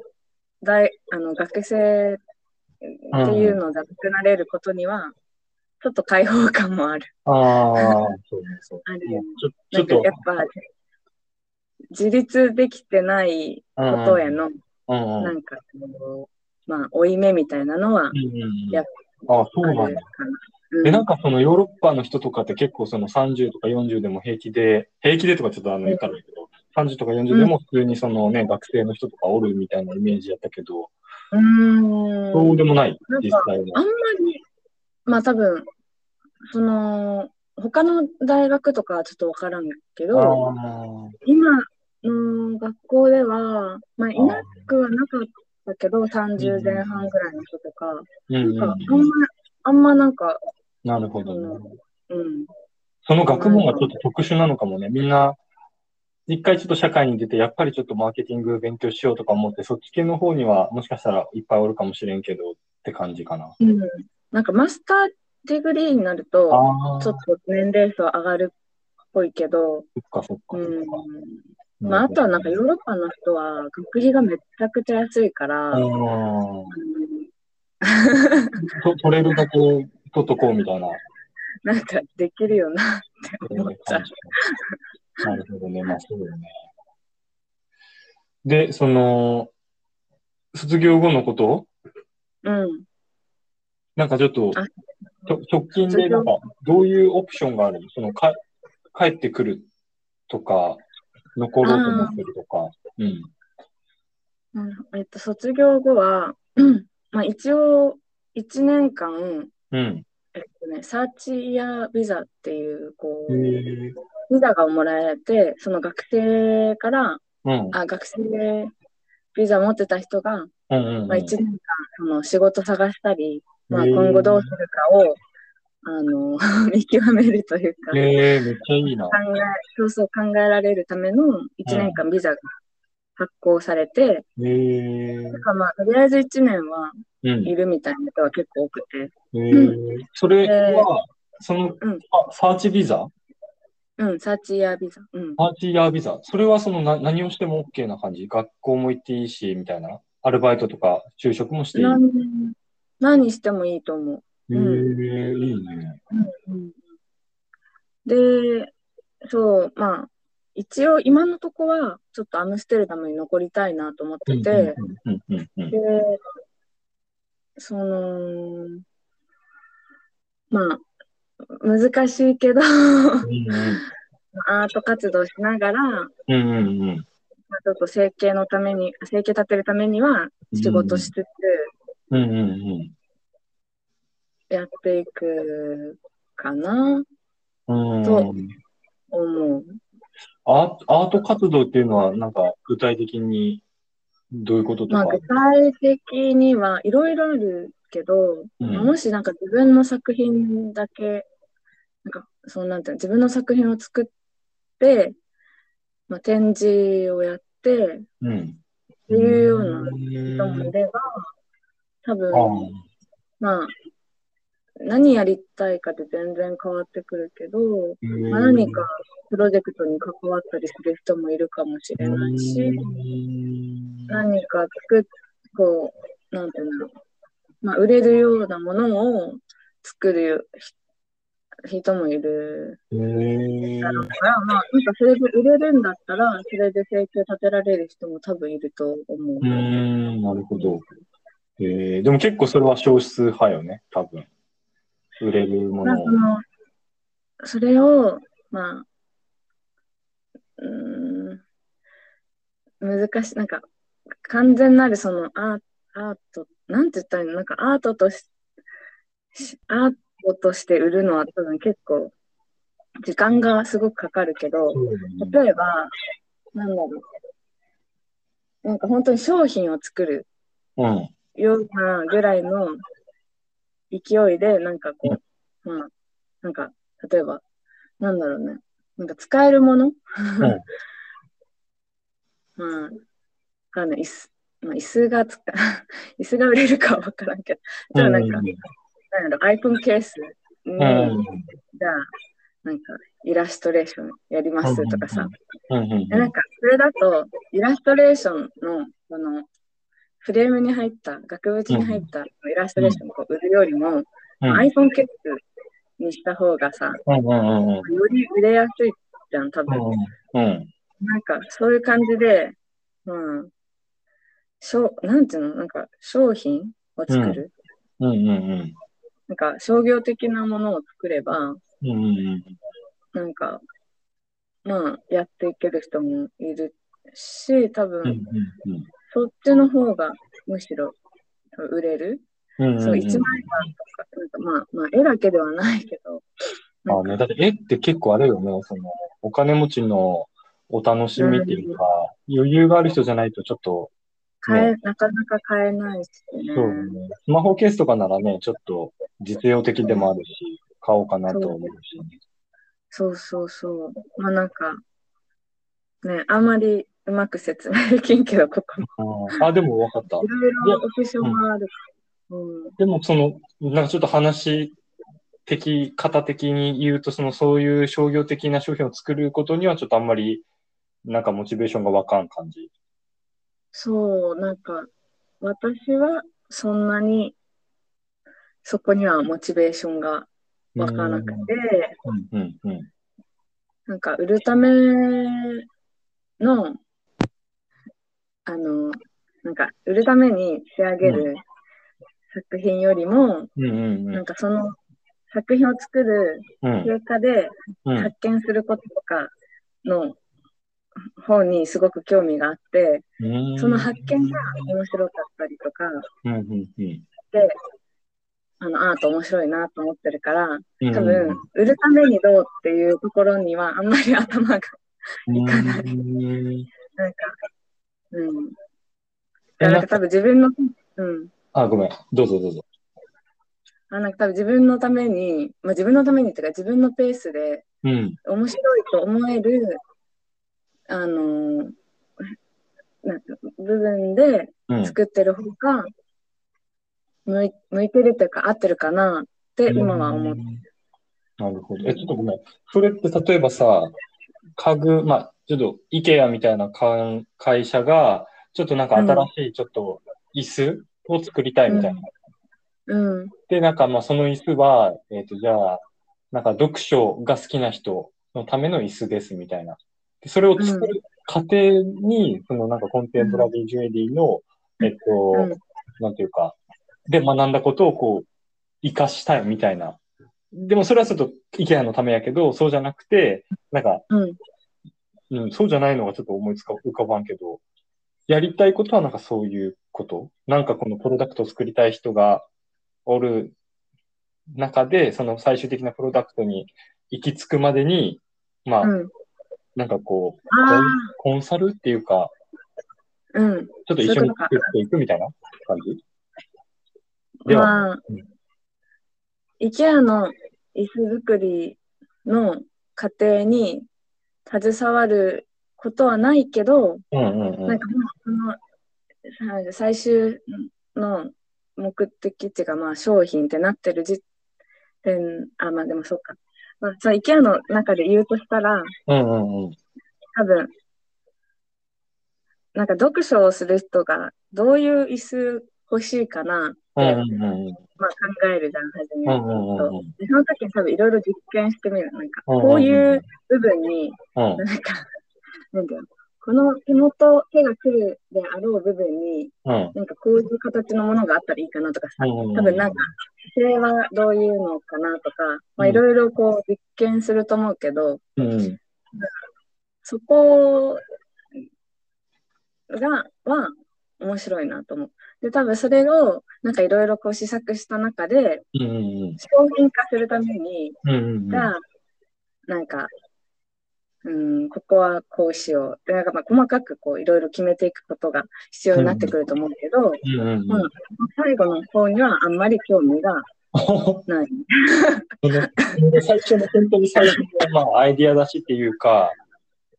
大、あの、学生っていうのをなくなれることには、ちょっと開放感もある。あ あ、そうね、そう。あるちょっと、やっぱ、自立できてないことへの。なんかまあ、負い目みたいなのはやっあ、そうあなんだ。るかな。うんえ、なんかそのヨーロッパの人とかって結構その30とか40でも平気で、平気でとかちょっとあの言ったらいいけど、30とか40でも普通にそのね、学生の人とかおるみたいなイメージやったけど、うーん。そうでもない実際は。あんまり、まあ多分、その、他の大学とかはちょっとわからんけど、あ今の学校では、まあいなくはなかったけど、30前半ぐらいの人とか、ーうんうんなんかあんま、あんまなんか、なるほどね。うん、その学問がちょっと特殊なのかもね。みんな、一回ちょっと社会に出て、やっぱりちょっとマーケティング勉強しようとか思って、そっち系の方にはもしかしたらいっぱいおるかもしれんけどって感じかな。うん。なんか master degree になると、ちょっと年齢層上がるっぽいけど、そっかそっかうんか。。まあ、あとはなんかヨーロッパの人は学費がめちゃくちゃ安いから、と取れるだけ取っとこうみたいな。なんかできるよなって思っちゃう。なるほどね。まあそうよね。で、その、卒業後のこと？うん。なんかちょっとあ、と直近でなんか、どういうオプションがある？のその、か、帰ってくるとか、残ろうと思ってるとか。うん。うんえっと、卒業後は、まあ一応1年間、うん。えっとね、サーチイヤービザっていう、こへう、え。ビザがもらえて、その学生から、うん。あ、学生ビザ持ってた人が、うんうんうん。まあ、1年間その仕事探したり、まあ、今後どうするかをあの 見極めるというか、考へえ、めっちゃいいな。えそうそう考えられるための1年間ビザが発行されて、へえ。なんかまあ、とりあえず1年はうん。いるみたいな人は結構多くて、へえ。それは、その、うんあサーチビザ？うん、サーチイヤービザ。うん。サーチイヤービザ。それはそのな何をしても OK な感じ？学校も行っていいし、みたいな？アルバイトとか就職もしていい？へ何何してもいいと思う。え、いいね。うんで、そう、まあ、一応今のとこはちょっとアムステルダムに残りたいなと思ってて、うんうんうんうんで、その、まあ、難しいけど、アート活動しながら、まうんうんうん。あ、ちょっと生計のために、生計立てるためには仕事しつつうんうんうん。やっていくかな、うん。そううん思う。アートアート活動っていうのは、なんか具体的にどういうこととまあ、か具。体的にはいろいろあるけど、うん。まあもしなんか自分の作品だけ、なんかそうなんていうの自分の作品を作って、まあ、展示をやってうん。っていうような人もいれば、多分、まあ、何やりたいかって全然変わってくるけど、うん。まあ、何かプロジェクトに関わったりする人もいるかもしれないし、うん。何か作っ、こう、なんていうの、まあ、売れるようなものを作る人もいるへえだろうから、まあ、なんかそれで売れるんだったら、それで生計立てられる人も多分いると思う。うーん、なるほど。えー、でも結構それは少数派よね、多分。売れるものを。それを、まあ、うん、難しい、なんか、完全なるそのアーアート、なんて言ったらいいの？なんかアートとし、アートとして売るのは多分結構、時間がすごくかかるけど、例えば、なんだろう。なんか本当に商品を作るようなぐらいの勢いで、なんかこう、まあ、なんか、例えば、なんだろうね。なんか使えるもの、うん、まあ、かんない。椅子、まあ、椅子がつか、椅子が売れるかはわからんけど、じゃあなんか、うん、なんだろう、iPhone ケースに、うん、じゃあ、なんか、イラストレーションやりますとかさ。なんか、それだと、イラストレーションの、その、フレームに入った、額縁に入ったイラストレーションを売るよりも、うん、iPhone ケースにした方がさ、より売れやすいじゃん、多分。なんか、そういう感じで、まあ、しょなんていうのなんか、商品を作る？なんか、商業的なものを作れば、なんか、まあ、やっていける人もいるし、多分、そっちの方がむしろ売れる。そう、1枚万とか、なんかまあ、まあ、絵だけではないけど。あね、だって絵って結構あれよね、その、お金持ちのお楽しみっていうか、うん、余裕がある人じゃないとちょっと、買え、なかなか買えないしね。そうね。スマホケースとかならね、ちょっと実用的でもあるし、買おうかなと思うし、ね、そうそうそう。まあなんか、ね、あんまりうまく説明できんけど、ここも。あ、でも分かった。いろいろオプションもある。うん、でもその、なんかちょっと話的、型的に言うと、その、そういう商業的な商品を作ることには、ちょっとあんまり、なんかモチベーションがわかん感じ。そう、なんか、私はそんなに、そこにはモチベーションがわからなくて、うんうんうん、なんか、売るための、あの、なんか、売るために仕上げる作品よりも、うんうんうん、なんかその作品を作る経過で発見することとかの方にすごく興味があって、うん、その発見が面白かったりとか、うんうんうん、で、あの、アート面白いなと思ってるから、多分、売るためにどうっていうところにはあんまり頭がいかない。うん、なんか、うん。なんか多分自分の、うん。あ、ごめん。どうぞどうぞ。あなんか多分自分のために、まあ、自分のためにっていうか自分のペースで面白いと思える、うん、あのなんか部分で作ってる方が向い,、向いてるというか合ってるかなって今は思ってる。なるほど。え、ちょっとごめん。それって例えばさ、家具、まあ、ちょっと IKEA みたいな会社が、ちょっとなんか新しいちょっと椅子を作りたいみたいなうん。で、なんかまあその椅子は、えっ、ー、と、じゃあ、なんか読書が好きな人のための椅子ですみたいな。でそれを作る過程に、そのなんかコンテンポラリージュエリーの、えっと、うん、なんていうか、で学んだことをこう、活かしたいみたいな。でもそれはちょっと IKEA のためやけど、そうじゃなくて、なんか、うん、うん、そうじゃないのがちょっと思いつか浮かばんけど、やりたいことはなんかそういうこと？なんかこのプロダクトを作りたい人がおる中で、その最終的なプロダクトに行き着くまでに、まあ、うん、なんかこうコン、サルっていうか、うん、ちょっと一緒に作っていくみたいな感じ？では、まあ、うん、IKEA の椅子作りの過程に携わることはないけど、うんうんうん、なんかもうその最終の目的地がまあ商品ってなってる時点、あ、まあでもそうか。まあ、その IKEA の中で言うとしたら、うんうんうん、多分、なんか読書をする人がどういう椅子欲しいかなって、うんうんうん、まあ、考えるじゃん、初め、うんうんうん、でその時に多分いろいろ実験してみる。なんか、こういう部分に、うん、なんか、なんだろう、この手元、手が来るであろう部分に、うん。なんかこういう形のものがあったらいいかなとかさ、うん多分なんか、姿勢はどういうのかなとか、まあうんいろいろこう実験すると思うけど、うん。そこが、は面白いなと思う。で、多分それをなんかいろいろこう試作した中で。商品化するために、うん。じゃあ、なんか、うん、ここはこうしよう。で、なんかまあ細かくこういろいろ決めていくことが必要になってくると思うけど、うん。うん。まあ最後の方にはあんまり興味が ない。最初の本当に最初の、まあ、アイディア出しっていうか、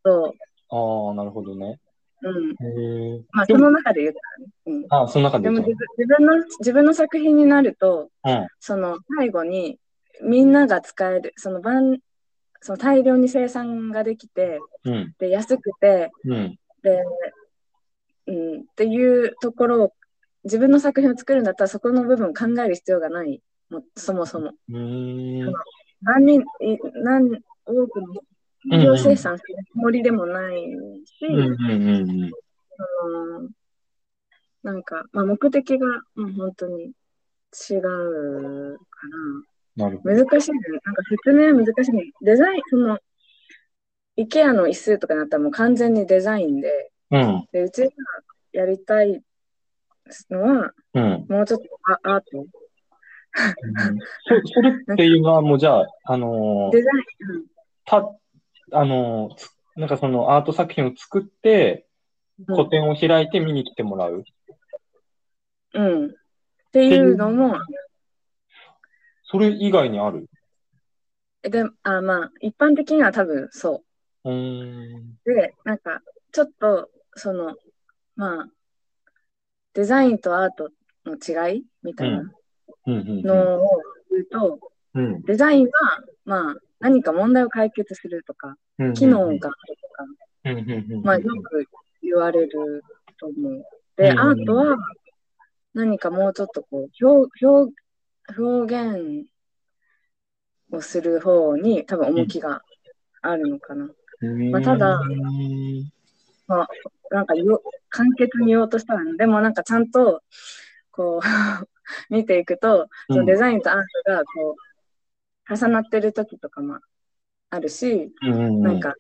そああ、なるほどね。う。うん。まあその中で言ったらね。うん。ああ、その中ででも自分の、自分の作品になると、と。その最後にみんなが使える、その番、その大量に生産ができて、うん。うん。で、安くて、うん。で、うん、っていうところを、自分の作品を作るんだったらそこの部分を考える必要がない。もうそもそも。何人、い何、多くの大量生産するつもりでもないし、うん。うん。うん。そのなんか、まあ、目的が、うん、本当に違うかなるほど。な。難しいね。なんか説明は難しいね。デザイン、その、IKEA の椅子とかになったらもう完全にデザインで、うん。でうちがやりたいのは、うん。もうちょっとアアート。そ それっていうのは、もうじゃあ、あのーデザイン、た、あのーつなんかそのアート作品を作って、うん個展を開いて見に来てもらう。うん。うん。っていうのも、それ以外にある？で、あ、まあ、一般的には多分そうーん。う。で、なんか、ちょっと、その、まあ、デザインとアートの違い？みたいな。のを言うと、うん。デザインは、まあ、何か問題を解決するとか、うん。機能があるとか、うん。まあ、よく言われると思う。で、うんアートは、何かもうちょっとこう、表、表、表現をする方に多分重きがあるのかな。うんまあただうんなんか言おう簡潔に言おうとしたらね、でもなんかちゃんと、こう、見ていくと、そのデザインとアートがこう、重なってる時とかもあるし、うん。なんか、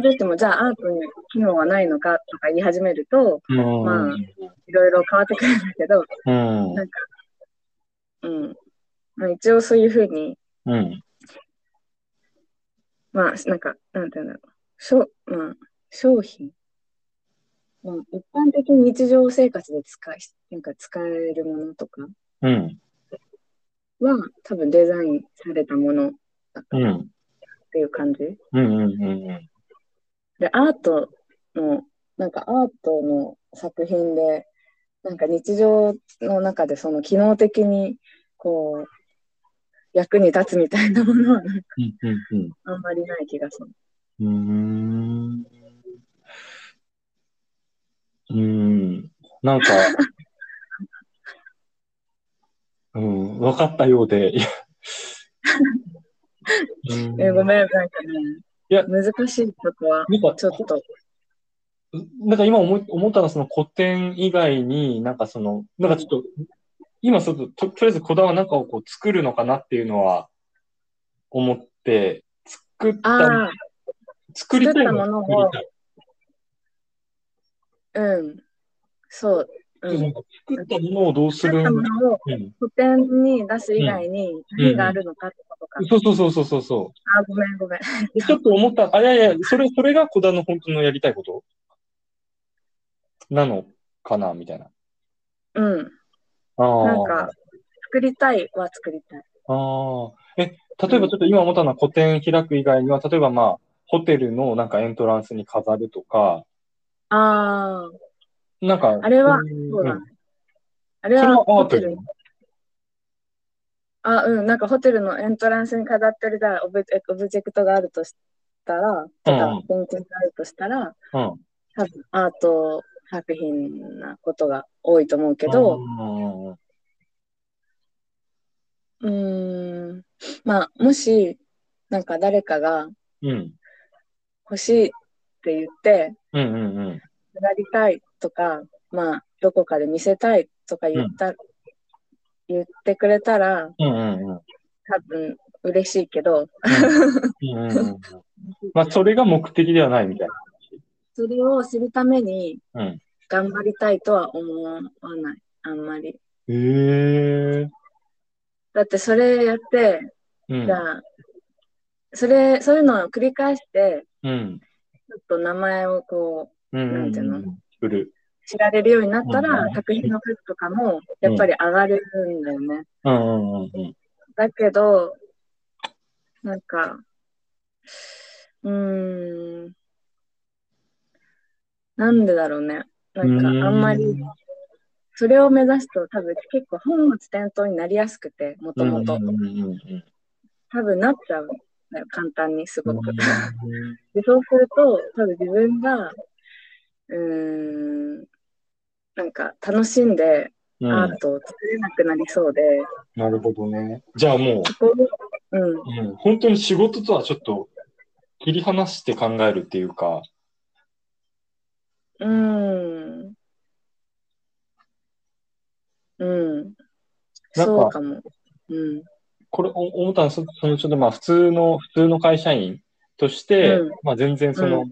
必ずしも、じゃあアートに機能はないのかとか言い始めると、うん、まあいろいろ変わってくるんだけど、うん。なんか、うん。まあ、一応そういうふうに、うん。まあ、なんか、なんていうんだろう。しょまあ、商品。まあ、一般的に日常生活で使い、なんか使えるものとかうん。は、多分デザインされたものだかうん。らっていう感じ。うん。うん。うん。で、アートの、なんかアートの作品で、なんか日常の中でその機能的に、こう、役に立つみたいなものはなんかうん。あんまりない気がする。うん。うん。なんか、うん、分かったようで、え、ごめん、なんかね、いや難しいとこは、ちょっと、なんか今思い思ったのはその古典以外に、なんかその、なんかちょっと、今ちょっと、ととりあえず小田はなんかをこう作るのかなっていうのは思って、作った、作りたい作ったものを作りたいうん、そう、うん。作ったものをどうするのをうん古典に出す以外に何があるのかってことか。そうそうそうそうそうそあ、ごめん、ごめん。う。ちょっと思った、あ、いやいや、それ、それが小田の本当のやりたいこと？なのかなみたいな。うん。ああ。なんか、作りたいは作りたい。ああ。え、例えばちょっと今思ったのは古典開く以外には、例えばまあ、ホテルのなんかエントランスに飾るとか、ああ、なんか、あれはそうだね。んあれははホテルの、あ、うん、なんかホテルのエントランスに飾ってるじゃあオブオブジェクトがあるとしたら、とかうん、 painting があるとしたら、うん。多分アート作品なことが多いと思うけど、うんうーん、まあ、もし、なんか誰かが。欲しいって言って、うんうんうん。やりたいとか、まあ、どこかで見せたいとか言った、言ってくれたら、うんうんうん。多分嬉しいけど、まあ、それが目的ではないみたいなそれを知るために。頑張りたいとは思わない、あんまり。へえ。だってそれやって、うんじゃあ、それ、そういうのを繰り返して、うん。ちょっと名前をこうんうんうん。なんていうの？売る。う、知られるようになったうら、ん作品の数とかも、やっぱり上がるんだよね。うんうんうんうん。だけど、なんか、うーん、なんでだろうね。なんか、あんまり、それを目指すと多分結構本末転倒になりやすくて、もともと。多分なっちゃうんだよ、簡単にすごく。うでそうすると、多分自分が、うーん、なんか楽しんでんアートを作れなくなりそうで、なるほどね。じゃあもそこを、うん、う、うん、本当に仕事とはちょっと切り離して考えるっていうか、うーん。うん。なんかそうかも。うん。これお思ったのは、そそのちょっとまあ普通の、普通の会社員として、うんまあ全然その、う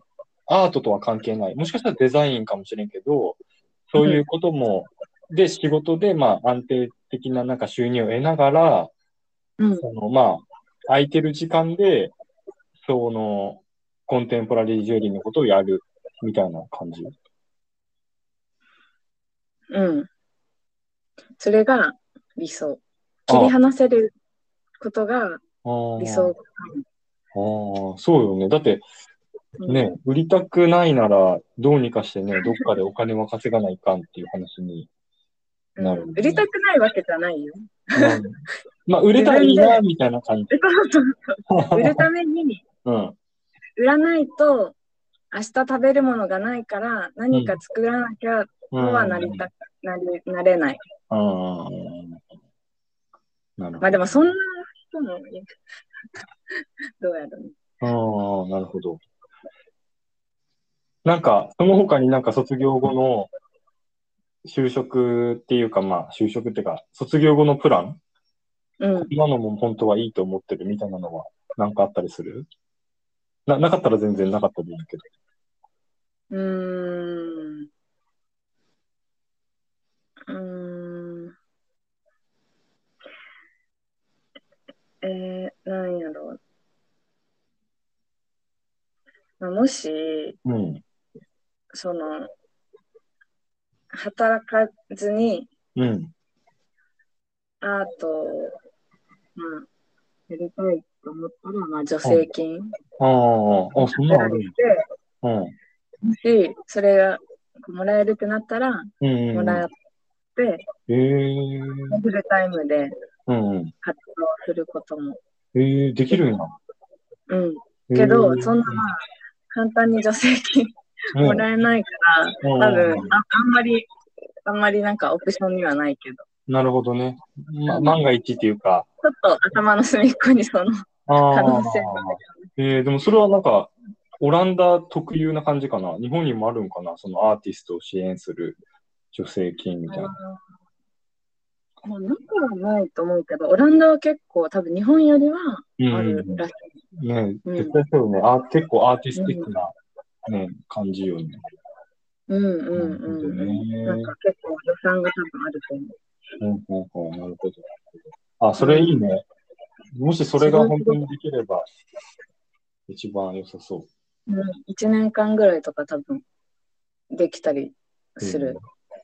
アートとは関係ない。もしかしたらデザインかもしれんけど、そういうことも、で、仕事でまあ安定的ななんか収入を得ながら、うん。そのまあ、空いてる時間で、その、コンテンポラリージュエリーのことをやるみたいな感じ？うん。それが理想。切り離せることが理想。ああ、そうよね。だって、うんね、売りたくないなら、どうにかしてね、どっかでお金は稼がないかんっていう話にうんなる。売りたくないわけじゃないよ。うんまあ、売れたらいいな、みたいな感じ。売るためにうん。売らないと明日食べるものがないから何か作らなきゃとはなりたくなりなれない。うん。なるほまあでもそんな人も どうやろう。ああ、なるほど。なんか、その他になんか卒業後の就職っていうか、まあ、就職っていうか、卒業後のプラン？うん。今のも本当はいいと思ってるみたいなのは、なんかあったりする？な、なかったら全然なかったでいいけど。うーん。うーん。えー、なんやろう。まあ、もし、うん。その、働かずにうん。アートを、まあ、やりたいと思ったら、まあ、助成金ああ、あ、そんなのあるんやで、うん。もし、それがもらえるってなったら。もらって、ええフルタイムで。活動することも。ええできるんや。うん。けど、えーそんな、まあ、簡単に助成金うんもらえないから、うん多分あ、あんまり、あんまりなんかオプションにはないけど、なるほどね。ま、万が一っていうか。ちょっと頭の隅っこにその可能性がええでもそれはなんか、オランダ特有な感じかな。日本にもあるんかな？そのアーティストを支援する助成金みたいな。まあ、なくはないと思うけど、オランダは結構多分日本よりはうんあるらしい。ねうん絶対そうよね。あ、結構アーティスティックな、ね、感じよね。うんうんうんなんか結構予算が多分あると思う。うんうんうん、なるほど。あ、それいいね。もしそれが本当にできれば、一番良さそうん、1年間ぐらいとか多分できたりする。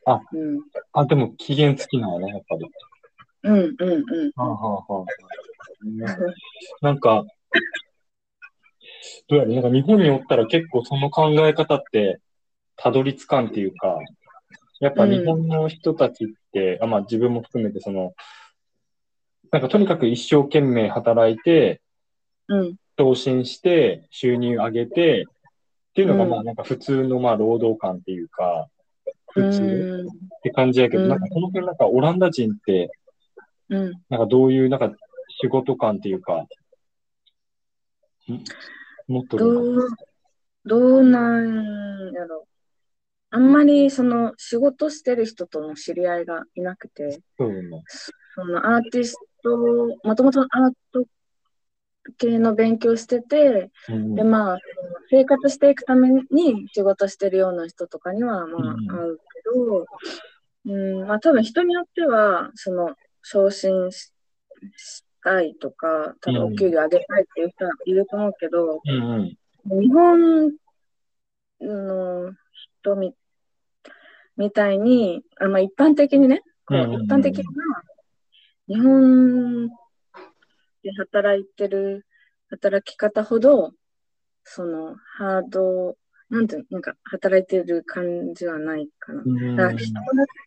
あうん、う。あ、でも期限付きなのね、やっぱり。うんうんうん。はあはあはあなんか、どうやら、なんか日本におったら結構その考え方って、たどり着かんっていうか、やっぱ日本の人たちって、あまあ自分も含めてその、なんかとにかく一生懸命働いて、うん。投資して、収入上げて、っていうのがうん。まあなんか普通のまあ労働感っていうか、う普通ん。って感じやけど、うん。なんかこの辺なんかオランダ人って、うん。なんかどういうなんか仕事感っていうか、んもっとどうどうなんやろ。あんまりその仕事してる人との知り合いがいなくて、そのアーティスト、もともとアート系の勉強してて、うん。で、まあ、生活していくために仕事してるような人とかには、まあ、うん。会うけど、うん、まあ、多分人によっては、その、昇進ししたいとか、多分お給料上げたいっていう人はいると思うけど、うんうん。日本の人みみたいに、あまあ、一般的にね、こう一般的な日本で働いてる働き方ほど、そのハード、なんていうの、なんか働いてる感じはないかな。うん。だから友達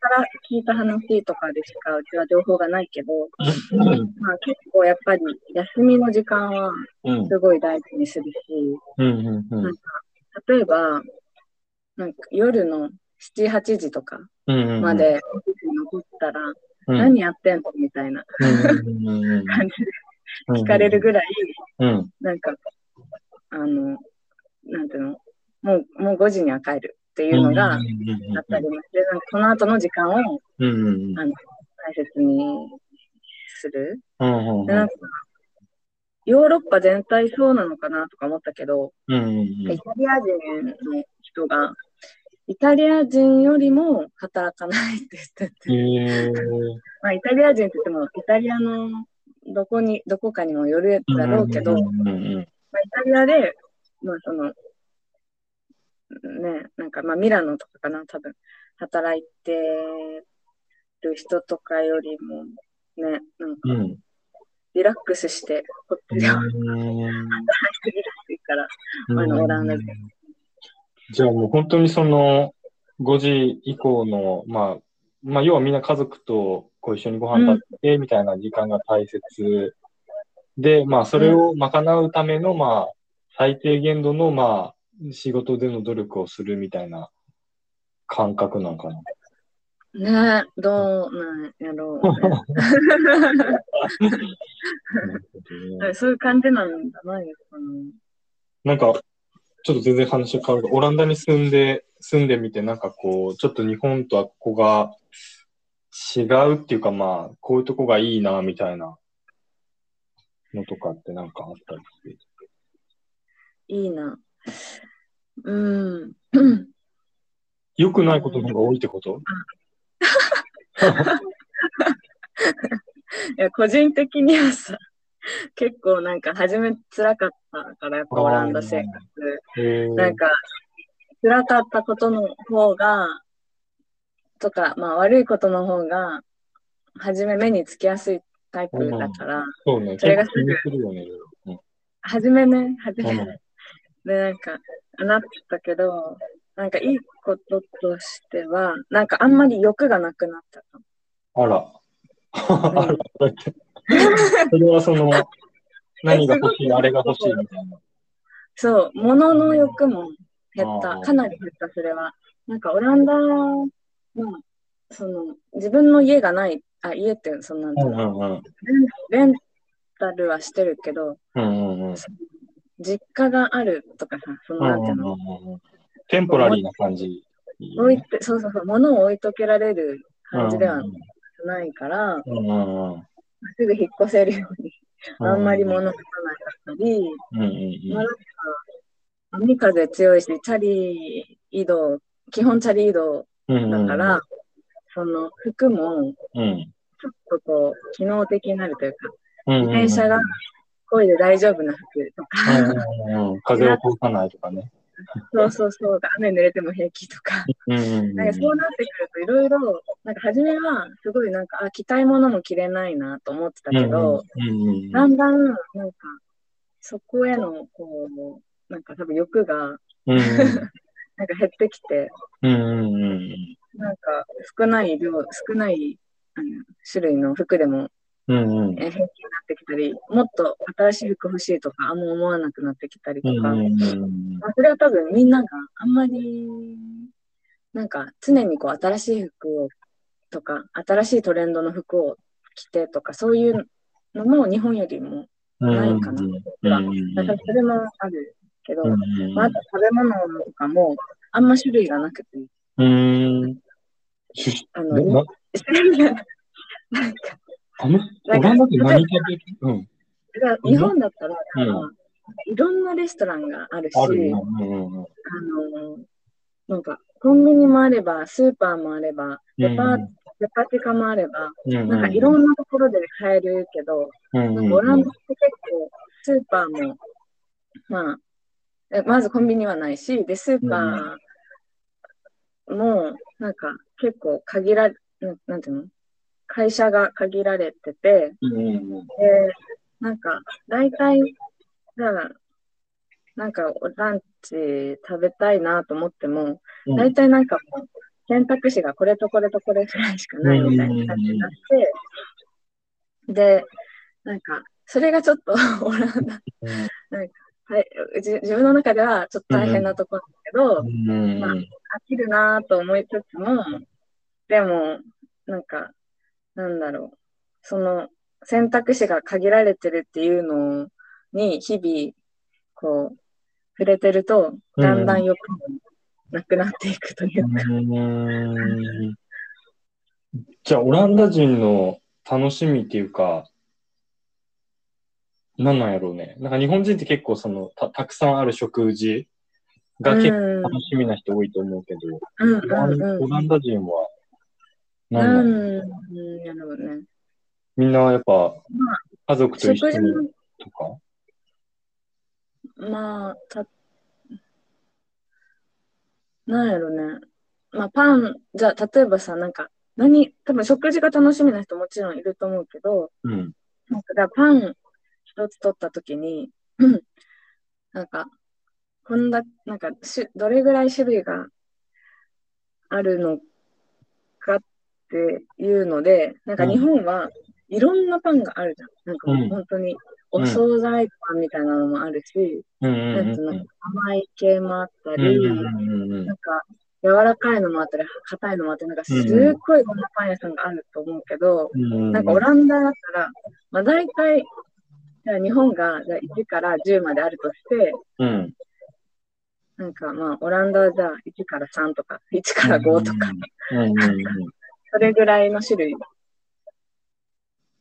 から聞いた話とかでしかうちは情報がないけど、うん。まあ、結構やっぱり休みの時間はうん。すごい大事にするし、うんうんうん。例えば、なんか夜の7、8時とかうんまで残ったら、うん。何やってんの？みたいな。感じ。で聞かれるぐらい、うん。なんか、あの、なんていうの、もう、もう5時には帰るっていうのがあったりもして、なんかその後の時間をあの大切にする。なんかヨーロッパ全体そうなのかなとか思ったけど、イタリア人の人が、イタリア人よりも働かないって言ってて、まあ、イタリア人って言っても、イタリアのどこに、どこかにもよるだろうけど、イタリアで、まあその、ね、なんかまあミラノとかかな、多分、働いてる人とかよりも、ね、なんかうん。リラックスして、こっちで働いてうんるらしいから、あのオランダでじゃあもう本当にその5時以降の、まあ、まあ要はみんな家族とこう一緒にご飯食べてみたいな時間が大切で、まあそれを賄うためのまあ最低限度のまあ仕事での努力をするみたいな感覚なんかな。ね、どうなんやろう、ね そういう感じなんじゃないですかね。なんか、ちょっと全然話変わるオランダに住んで、住んでみて、なんかこう、ちょっと日本とはここが違うっていうか、まあ、こういうとこがいいな、みたいなのとかってなんかあったりして。いいな。うん。良くないことの方が多いってこと？いや、個人的にはさ、結構なんか初め辛かったから、やっぱオランダ生活。なんか、辛かったことの方が、とか、まあ悪いことの方が、初め目につきやすいタイプだから、そうね、それがするよね、いろいろ初めね、初め、うんで、なんか、なったけど、なんかいいこととしては、なんかあんまり欲がなくなったかも。あら。あら、だって。それはその、何が欲しい、あれが欲しいみたいな。そう、物の欲も減った。かなり減った、それは。なんかオランダの、その、自分の家がない、あ、家って、そんなんていううんのうんうん。レンレンタルはしてるけど、うんうんうん。実家があるとかさ、そのなんていうの、うんうんうんテンポラリーな感じ。置いて、そうそうそう、物を置いとけられる感じではないから、うんうんうん。すぐ引っ越せるように、あんまり物持たなかったり、うんうんまあなんか、海風強いし、チャリ移動、基本チャリ移動うん。だから、その服もうん。ちょっとこう、機能的になるというか、うん。自転車が漕いで大丈夫な服とか、うんうんうん。風を通さないとかね。そうそうそう、雨濡れても平気とか。なんかそうなってくるといろいろ、なんか初めはすごいなんか、あ、着たいものも着れないなと思ってたけど、だんだん、なんか、そこへの、こう、なんか多分欲が、うん なんか減ってきて、なんか少ない量、少ないあの種類の服でもうんうん。えー平気になってきたり、もっと新しい服欲しいとかあんま思わなくなってきたりとか、うんうんまあ、それは多分みんながあんまり、なんか常にこう新しい服をとか、新しいトレンドの服を着てとか、そういうのも日本よりもうんないかな。うんうんだからそれもあるけど、うんまあ、あと食べ物とかもあんま種類がなくて、うん。しあの、なんか、あの、オランダって何食べるうん。日本だったら、うん。いろんなレストランがあるし、あるよ。うんうんうん。あの、なんか、コンビニもあれば、スーパーもあれば、デパ,、うん。デパ地下もあれば、うんなんかいろんなところで買えるけど、うんなんかオランダって結構、スーパーも、まあ、えまずコンビニはないし、で、スーパーも、なんか結構限られ、ななんていうの？会社が限られてて、うんうんで、なんか、大体、じゃあ、なんか、ランチ食べたいなと思っても、うん。大体なんかもう、選択肢がこれとこれとこれくらいしかないみたいな感じになって、で、なんか、それがちょっと、オランダ、はい、じ自分の中ではちょっと大変なところだけど、うん。まあ飽きるなと思いつつも、でも、なんか、なんだろう、その選択肢が限られてるっていうのに日々、こう、触れてると、だんだん欲もなくなっていくというか、うん。じゃあ、オランダ人の楽しみっていうか、何なんやろうね。なんか日本人って結構そのたたくさんある食事が結構うん。楽しみな人多いと思うけど、うんオランうんオランダ人はうん。何なの、うん、やろうね。みんなやっぱま家族と一緒にとか？まあ、た、なんやろね。まあ、パン、じゃあ、例えばさ、なんか、何、多分食事が楽しみな人もちろんいると思うけど、うん。なんか、だパン一つ取ったときに、なんか、こんだ、なんかし、どれぐらい種類があるのかっていうので、なんか日本はいろんなパンがあるじゃん。なんかもう本当にお惣菜パンみたいなのもあるし、うん甘い系もあったうんり、なんか柔らかいのもあったり、硬いのもあって、なんかすっごいいろんなパン屋さんがあると思うけど、うんなんかオランダだったら、まあ大体、日本がじゃあ1から10まであるとして、うん。なんかまあオランダはじゃあ1から3とか、1から5とか、それぐらいの種類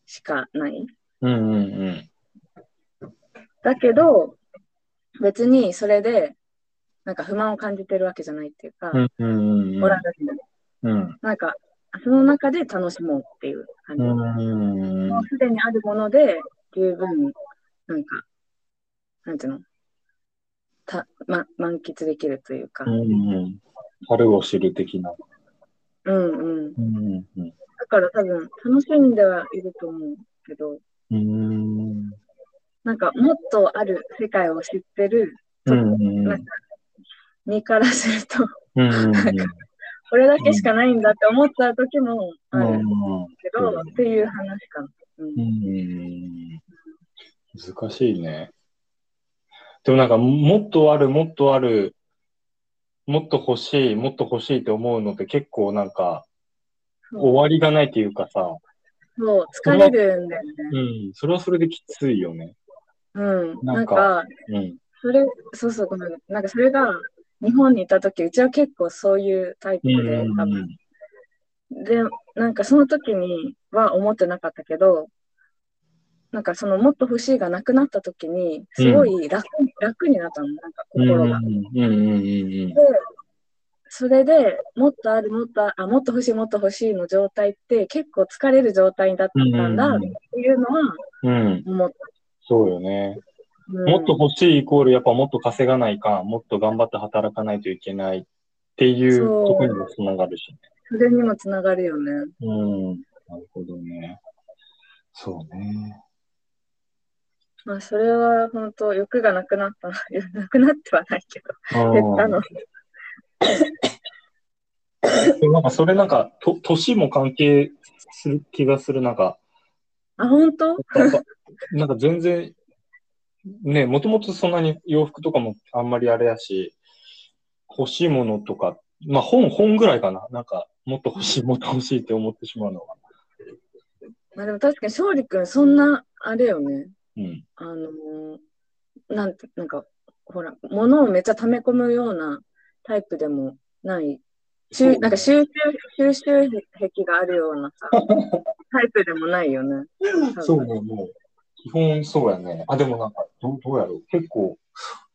しかない。うんうんうんだけど、別にそれで、なんか不満を感じてるわけじゃないっていうか、うんうんうんなんか、その中で楽しもうっていう感じ。うんもうすでにあるもので十分、なんか、なんていうの、た、ま、満喫できるというか。うんうん春を知る的な。うんうん。うんうんだから多分、楽しんではいると思うけど、うん。なんか、もっとある世界を知ってる。うんうんなんか身からすると、うんこれだけしかないんだって思った時もあるうんけど、っていう話かな。うんうん。難しいね。でもなんか、もっとある、もっとある、もっと欲しい、もっと欲しいって思うのって結構なんか、終わりがないっていうかさ、そう、疲れるんだよね。うん、それはそれできついよね。うん。なかなんんか、うん。それ、そうそう、ごめん。なんかそれが、日本にいた時、うちは結構そういうタイプで、うん多分。で、なんかその時には思ってなかったけど、なんかそのもっと欲しいがなくなった時に、すごい楽,、楽になったの、なんか心が。それでもっとある、もっとあ、あもっと欲しい、もっと欲しいの状態って結構疲れる状態だったんだうんっていうのはうん。思った。そうよね。うんもっと欲しいイコール、やっぱもっと稼がないか、もっと頑張って働かないといけないっていうところにもつながるしね。それにもつながるよね。うん。なるほどね。そうね。まあ、それは本当、欲がなくなった。なくなってはないけど、減ったの。なんかそれなんか、と、年も関係する気がする。なんか、あ、本当？なんか全然、ね、もともとそんなに洋服とかもあんまりあれやし、欲しいものとか、まあ本、本ぐらいかな。なんか、もっと欲しい、もっと欲しいって思ってしまうのは。まあでも確かに勝利君、そんな、あれよね。うん。あのーなんて、なんか、ほら、物をめっちゃ溜め込むようなタイプでもない、収なんか収集、収集癖があるようなさ、タイプでもないよね。そうね、もう、基本そうやね。あ、でもなんか、どうどうやろう。結構、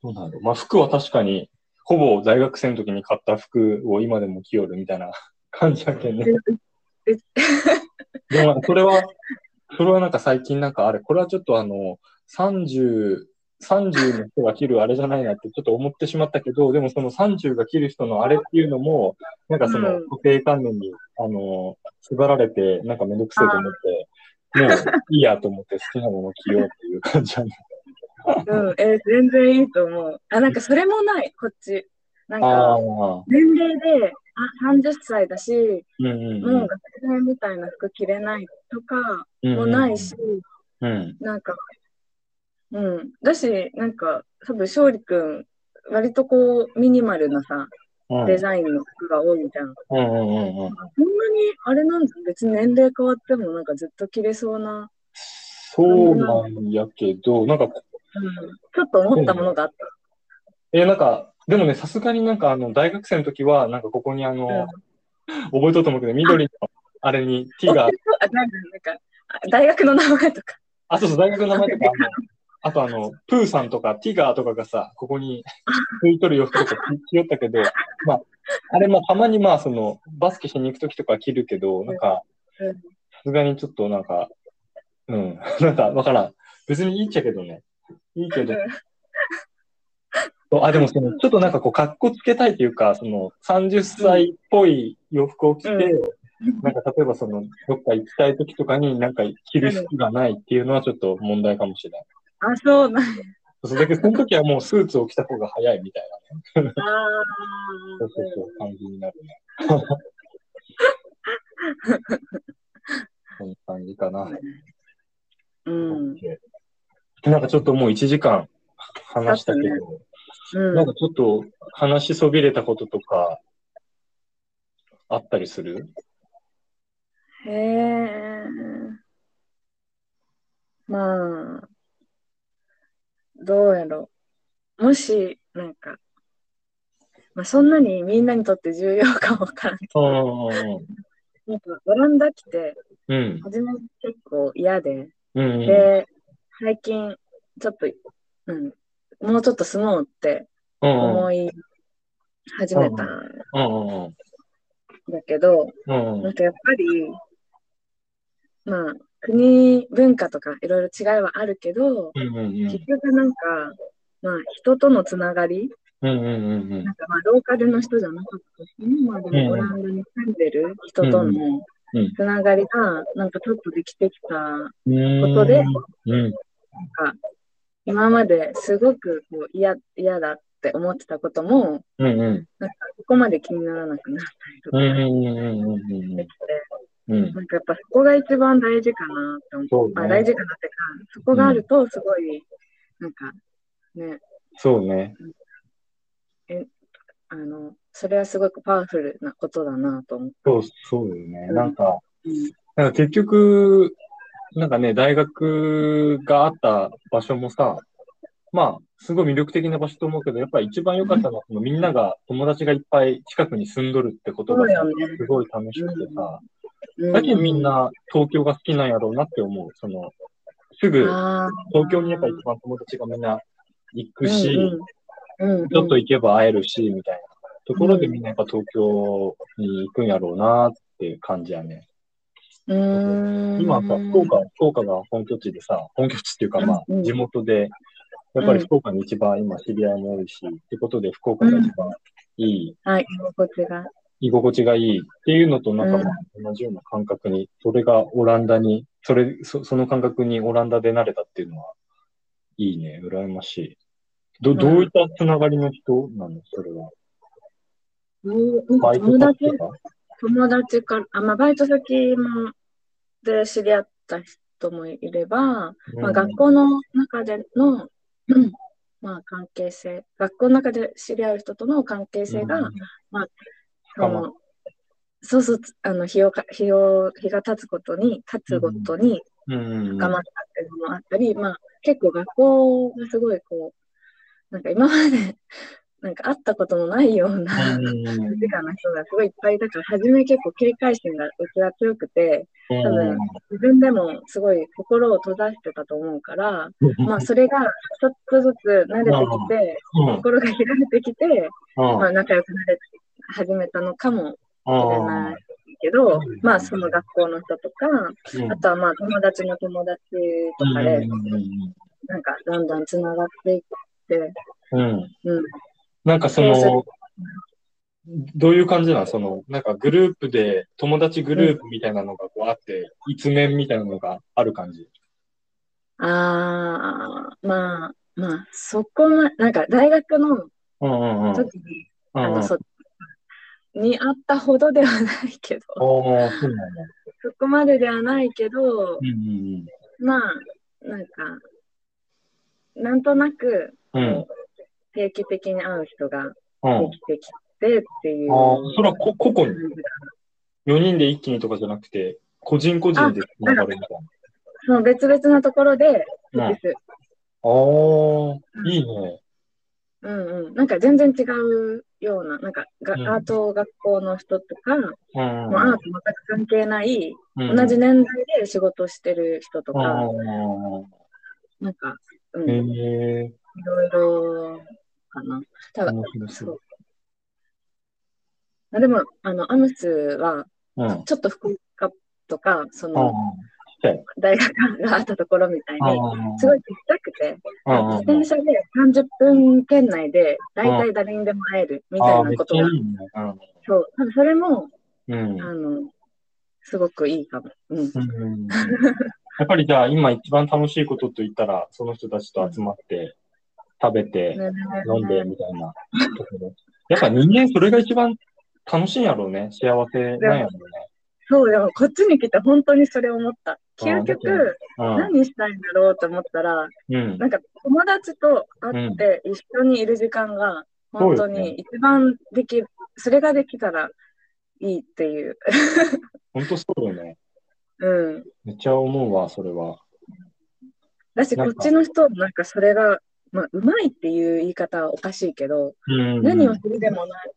どうなんやろ。う。まあ、服は確かに、ほぼ大学生の時に買った服を今でも着よるみたいな感じやけんね。えでも、それは、それはなんか最近なんかあれ、これはちょっとあの、30、30の人が着るあれじゃないなってちょっと思ってしまったけど、でもその30が着る人のあれっていうのも、なんかそのうん固定観念に、あの、縛られて、なんかめんどくせえと思って、もういいやと思って好きなものを着ようっていう感じやね。うん、えー全然いいと思う。あ、なんかそれもない、こっち。なんか、ー、年齢で、あ、30歳だし、うんうんもう学生みたいな服着れないとかうん。もないし、うん。なんか、うん。だし、なんか、多分勝利くん、割とこう、ミニマルなさ、うん。デザインの服が多いじゃん。うんうんうんうん。そんなに、あれなんだ、別に年齢変わってもなんかずっと着れそうな、そうなんやけど、なんか、うん、ちょっと思ったものがあった。え、なんか、でもね、さすがになんかあの、大学生の時は、なんかここにあの、覚えとうと思うけど、緑のあれに T が、あ、なんか、なんか、あ大学の名前とか。あ、そうそう、大学の名前とか、あとあの、プーさんとかティガーとかがさ、ここについとる洋服とか着よったけど、まあ、あれまあたまにまあその、バスケしに行く時とか着るけど、なんか、うんさすがにちょっとなんか、うん、なんかわからん。別にいいっちゃけどね。いいけど。そうあ、でもその、ちょっとなんかこう、格好つけたいというか、その、30歳っぽい洋服を着て、うなんか例えばその、どっか行きたい時とかになんか着る服がないっていうのはちょっと問題かもしれない。あ、そうなんや。そうだけど、その時はもうスーツを着た方が早いみたいなね。あそうそうそう、感じになるね。そんな感じかな。ーうん。なんかちょっともう1時間話したけど、うん。なんかちょっと話しそびれたこととか、あったりする？へえ。まあ、どうやろう。もし、なんか、まあ、そんなにみんなにとって重要かわからんけうんど、なんか、オランダ来て、うん初め結構嫌で、うん。うん。で、最近、ちょっと、うん、もうちょっと住もうってうん思い始めたんだけど、うんなんかやっぱり、まあ、国、文化とかいろいろ違いはあるけど、結局なんか、まあ、人とのつながり、なんかまあ、ローカルの人じゃなかったし、今でもオランダに住んでる人とのうんつながりが、なんかちょっとできてきた、うん。ことでうん。なんか、今まですごくこう嫌嫌だって思ってたことも、うんうん。なんかそこまで気にならなくなったりとかうんうんうんうんうんできて、うん。なんかやっぱそこが一番大事かなって思う。そうねまあ大事かなってか、そこがあるとすごい、なんかね、そうね。あの、それはすごくパワフルなことだなと思う。そう、そうよね。うんなんか、うんなんか結局、なんかね、大学があった場所もさ、まあ、すごい魅力的な場所と思うけど、やっぱり一番良かったのは、みんなが、友達がいっぱい近くに住んどるってことがすごい楽しくてさ、うん。だけどみんな東京が好きなんやろうなって思う。その、すぐ東京にやっぱ一番友達がみんな行くし、ちょっと行けば会えるし、みたいなところでみんなやっぱ東京に行くんやろうなっていう感じやね。今さ、福岡、福岡が本拠地でさ、本拠地っていうかまあうん、地元で、やっぱり福岡に一番今知り合いも多いし、ってことで福岡が一番いい、はい、居心地が。居心地がいいっていうのとなんかうん。まあ同じような感覚に、それがオランダに、それ、そその感覚にオランダで慣れたっていうのは、いいね、羨ましい。ど、どういったつながりの人なのそれは。バイト友達友達から、あまあ、バイト先もで知り合った人もいれば、まあ、学校の中での、うんまあ、関係性、学校の中で知り合う人との関係性が、まあ、そ深まの、そうそう、あの、日をか、日を、日が経つことに、経つごとにうん。うんうん深まったっていうのもあったり、まあ、結構学校がすごいこなんか今まで、なんか会ったことのないような、静かな人がすごいいっぱいいたから、初め結構警戒心がうちは強くて、うん。多分自分でもすごい心を閉ざしてたと思うから、まあそれがちょっとずつ慣れてきて、うん。心が開いてきて、うん。まあ仲良くなれ始めたのかもしれうんないけど、まあその学校の人とか、うん。あとはまあ友達の友達とかで、なんかだんだんつながっていって、うん。うん。なんかその、どういう感じなの？その、なんかグループで、友達グループみたいなのがこうあって、一面みたいなのがある感じ？ああ、まあ、まあ、そこま、なんか大学のうんうんうん。時に、うんうんあの、そ、にあったほどではないけど、ああ、そうなんだ。そこまでではないけどう、んまあ、なんか、なんとなく、うん定期的に会う人がうんできてきてっていう。ああ、それはこ個々に、感じか4人で一気にとかじゃなくて、個人個人で繋がるみたいその別々なところで、な。うん、ああ、いいね。うんうん。なんか全然違うような、なんかが、うんアート学校の人とか、うん。もうアート全く関係ない、うん同じ年代で仕事してる人とあか、あ、なんか、うん、へいえ、ろいろかな。ただ、そそうう。あでも、あの、アムスは、うん。ちょっと福岡とか、そあの、大学があったところみたいあ、に、すごいちっちゃくて、自転車で30分圏内で、大体誰にでも会えるみたいなことが。そう、多分それも、うん。あの、すごくいいかも。うん。うんやっぱりじゃあ今一番楽しいことと言ったら、その人たちと集まって、食べて、ね飲んでみたいなところ。やっぱ人間それが一番楽しいんやろうね。幸せなんやろうね。そう、でもこっちに来て本当にそれ思った。究極、うん。何したいんだろうと思ったら、うん。なんか友達と会って一緒にいる時間が本当に一番できる、それができたらいいっていう。本当そうよね。うん。めっちゃ思うわ、それは。だし、こっちの人、なんかそれが、まあ、うまいっていう言い方はおかしいけど、うん。何をするでもない。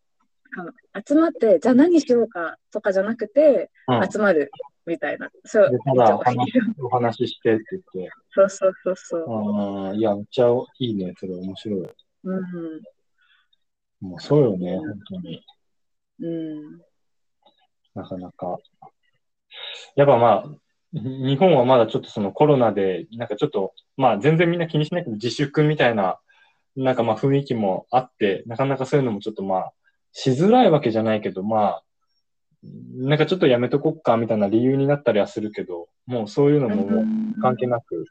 あ集まって、じゃあ何しようかとかじゃなくて、うん集まるみたいな。そうで、ただ話お話ししてって言って。そうそうそうそう。ああ、いや、めっちゃいいね。それ面白い。うん。もうそうよね、本当に。うん。なかなか。やっぱまあ、日本はまだちょっとそのコロナで、なんかちょっと、まあ全然みんな気にしないけど、自粛みたいな、なんかまあ雰囲気もあって、なかなかそういうのもちょっとまあ、しづらいわけじゃないけど、まあ、なんかちょっとやめとこっかみたいな理由になったりはすするけど、もうそういうのももう関係なく、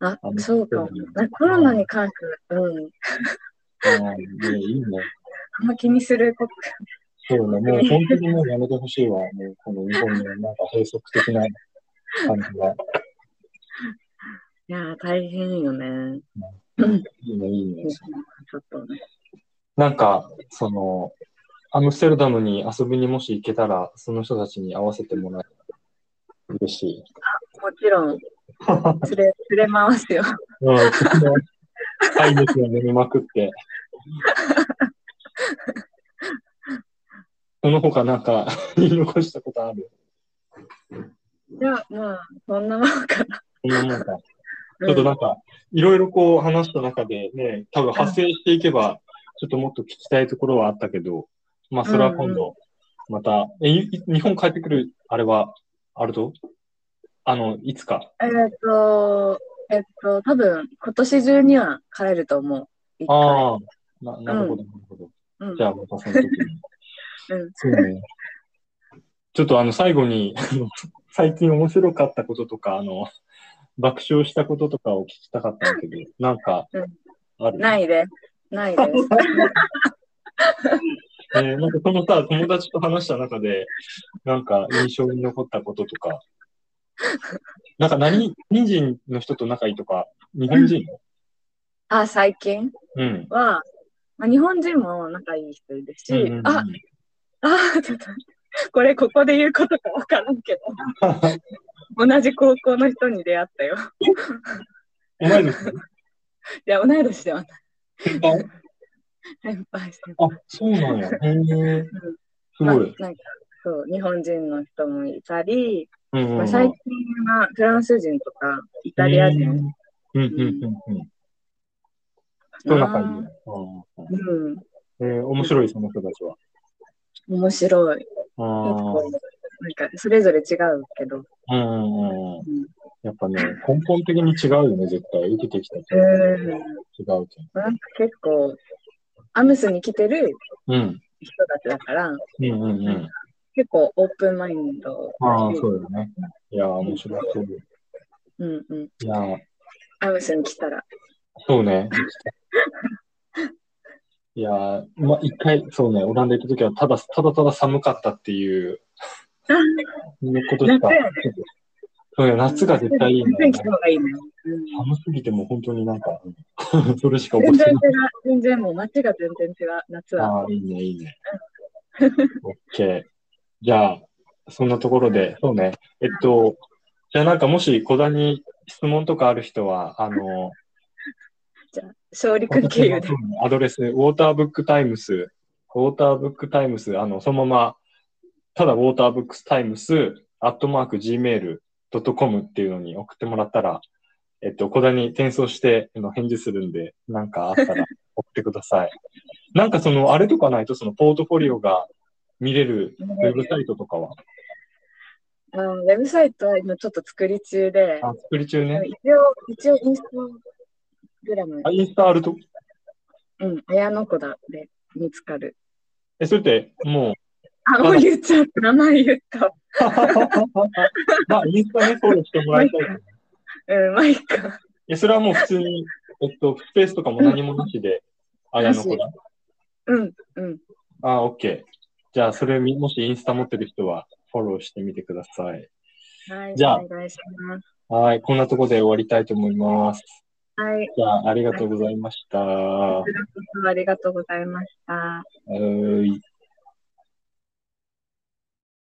あそうかコロナに関しては、うん。うん、いいね。あんま気にすること。そうね、もう本当にもうやめてほしいわ。もうこの日本のなんか閉塞的な感じが。いやー、大変よね。いいね、いいね。ちょっとね。なんか、その、アムステルダムに遊びにもし行けたら、その人たちに会わせてもらえたら嬉しい。もちろん、連れ、連れ回すよ。うん、愛ですを飲みまくって。その他なんか 言い残したことある？いや、まあ、そんなもんかな。そんなもんか。ちょっとなんか、いろいろこう話した中でね、多分発生していけば、ちょっともっと聞きたいところはあったけど、まあそれは今度、また、え、い日本帰ってくる、あれは、あるとあの、いつか？えっと、えっと、多分、今年中には帰ると思う。ああ、な、なるほど、なるほど。うんじゃあまたその時に。うんそうね。ちょっとあの、最後に、最近面白かったこととか、あの、爆笑したこととかを聞きたかったんだけど、なんかうん、ある？ないです。ないです。えーなんかそのさ、友達と話した中で、なんか印象に残ったこととか、なんか何、何人の人と仲いいとか、日本人あ、最近？うん。は、まあ、日本人も仲いい人いるし、うんうんうん。あ、あ、ちょっと待って、これここで言うことかわからんけど、同じ高校の人に出会ったよ。同い年？いや、同い年ではない。先輩先輩先あ輩。、そうなんや。へえ。すまあごい。なんか、そう、日本人の人もいたり、まあ、最近はフランス人とかイタリア人うんうんうんうん。人仲いいね。うんうん、えー、面白い、その人たちは。面白い。なんか、それぞれ違うけど。あ、うんうんうん。うんやっぱね、根本的に違うよね、絶対。受けてきた人うん違うけど。なんか結構、アムスに来てるうん。人たちだから、うんうんうん。結構オープンマインドああ、そうよね。いやー、面白そう。いうんうん。やー、アムスに来たら。そうね。いやー、まあ、一回、そうね、オランダ行った時は、ただ、ただただ寒かったっていう、ことしか。そうね、夏が絶対いいね。天気の方がいいね。うん寒すぎても本当になんか、それしか全覚えてない。然違う。全然もう街が全然違う。夏は。ああ、いいね、いいね。オッケー。じゃあ、そんなところで、そうね。えっと、じゃあなんかもし、小田に質問とかある人は、あの、勝利君経由で。アドレス、ウォーターブックタイムス、ウォーターブックタイムス、あの、そのまま、ただウォーターブックタイムス、アットマーク、gmail.com っていうのに送ってもらったら、えっと、小田に転送して、あの返事するんで、なんかあったら 送ってください。なんかその、あれとかないと、そのポートフォリオが見れるウェブサイトとかは、あのウェブサイトは今ちょっと作り中で、あ、作り中ね。一応、一応インスタグラムあ、、インスタあると、うん、綾野子だで見つかる。え、それって、もう、あ、もう言っちゃった。名前言った。まあ、インスタね、フォローしてもらいたいう。うん、まあいいか。え、それはもう普通に、えっと、スペースとかも何もなしで、あやの子だ。うん、うん。あ、オッケー。じゃあ、それみ、もしインスタ持ってる人は、フォローしてみてください。はい、じゃあお願いします。はい、こんなところで終わりたいと思います。はい、じゃあ、ありがとうございました。はありがとうございました。ーい。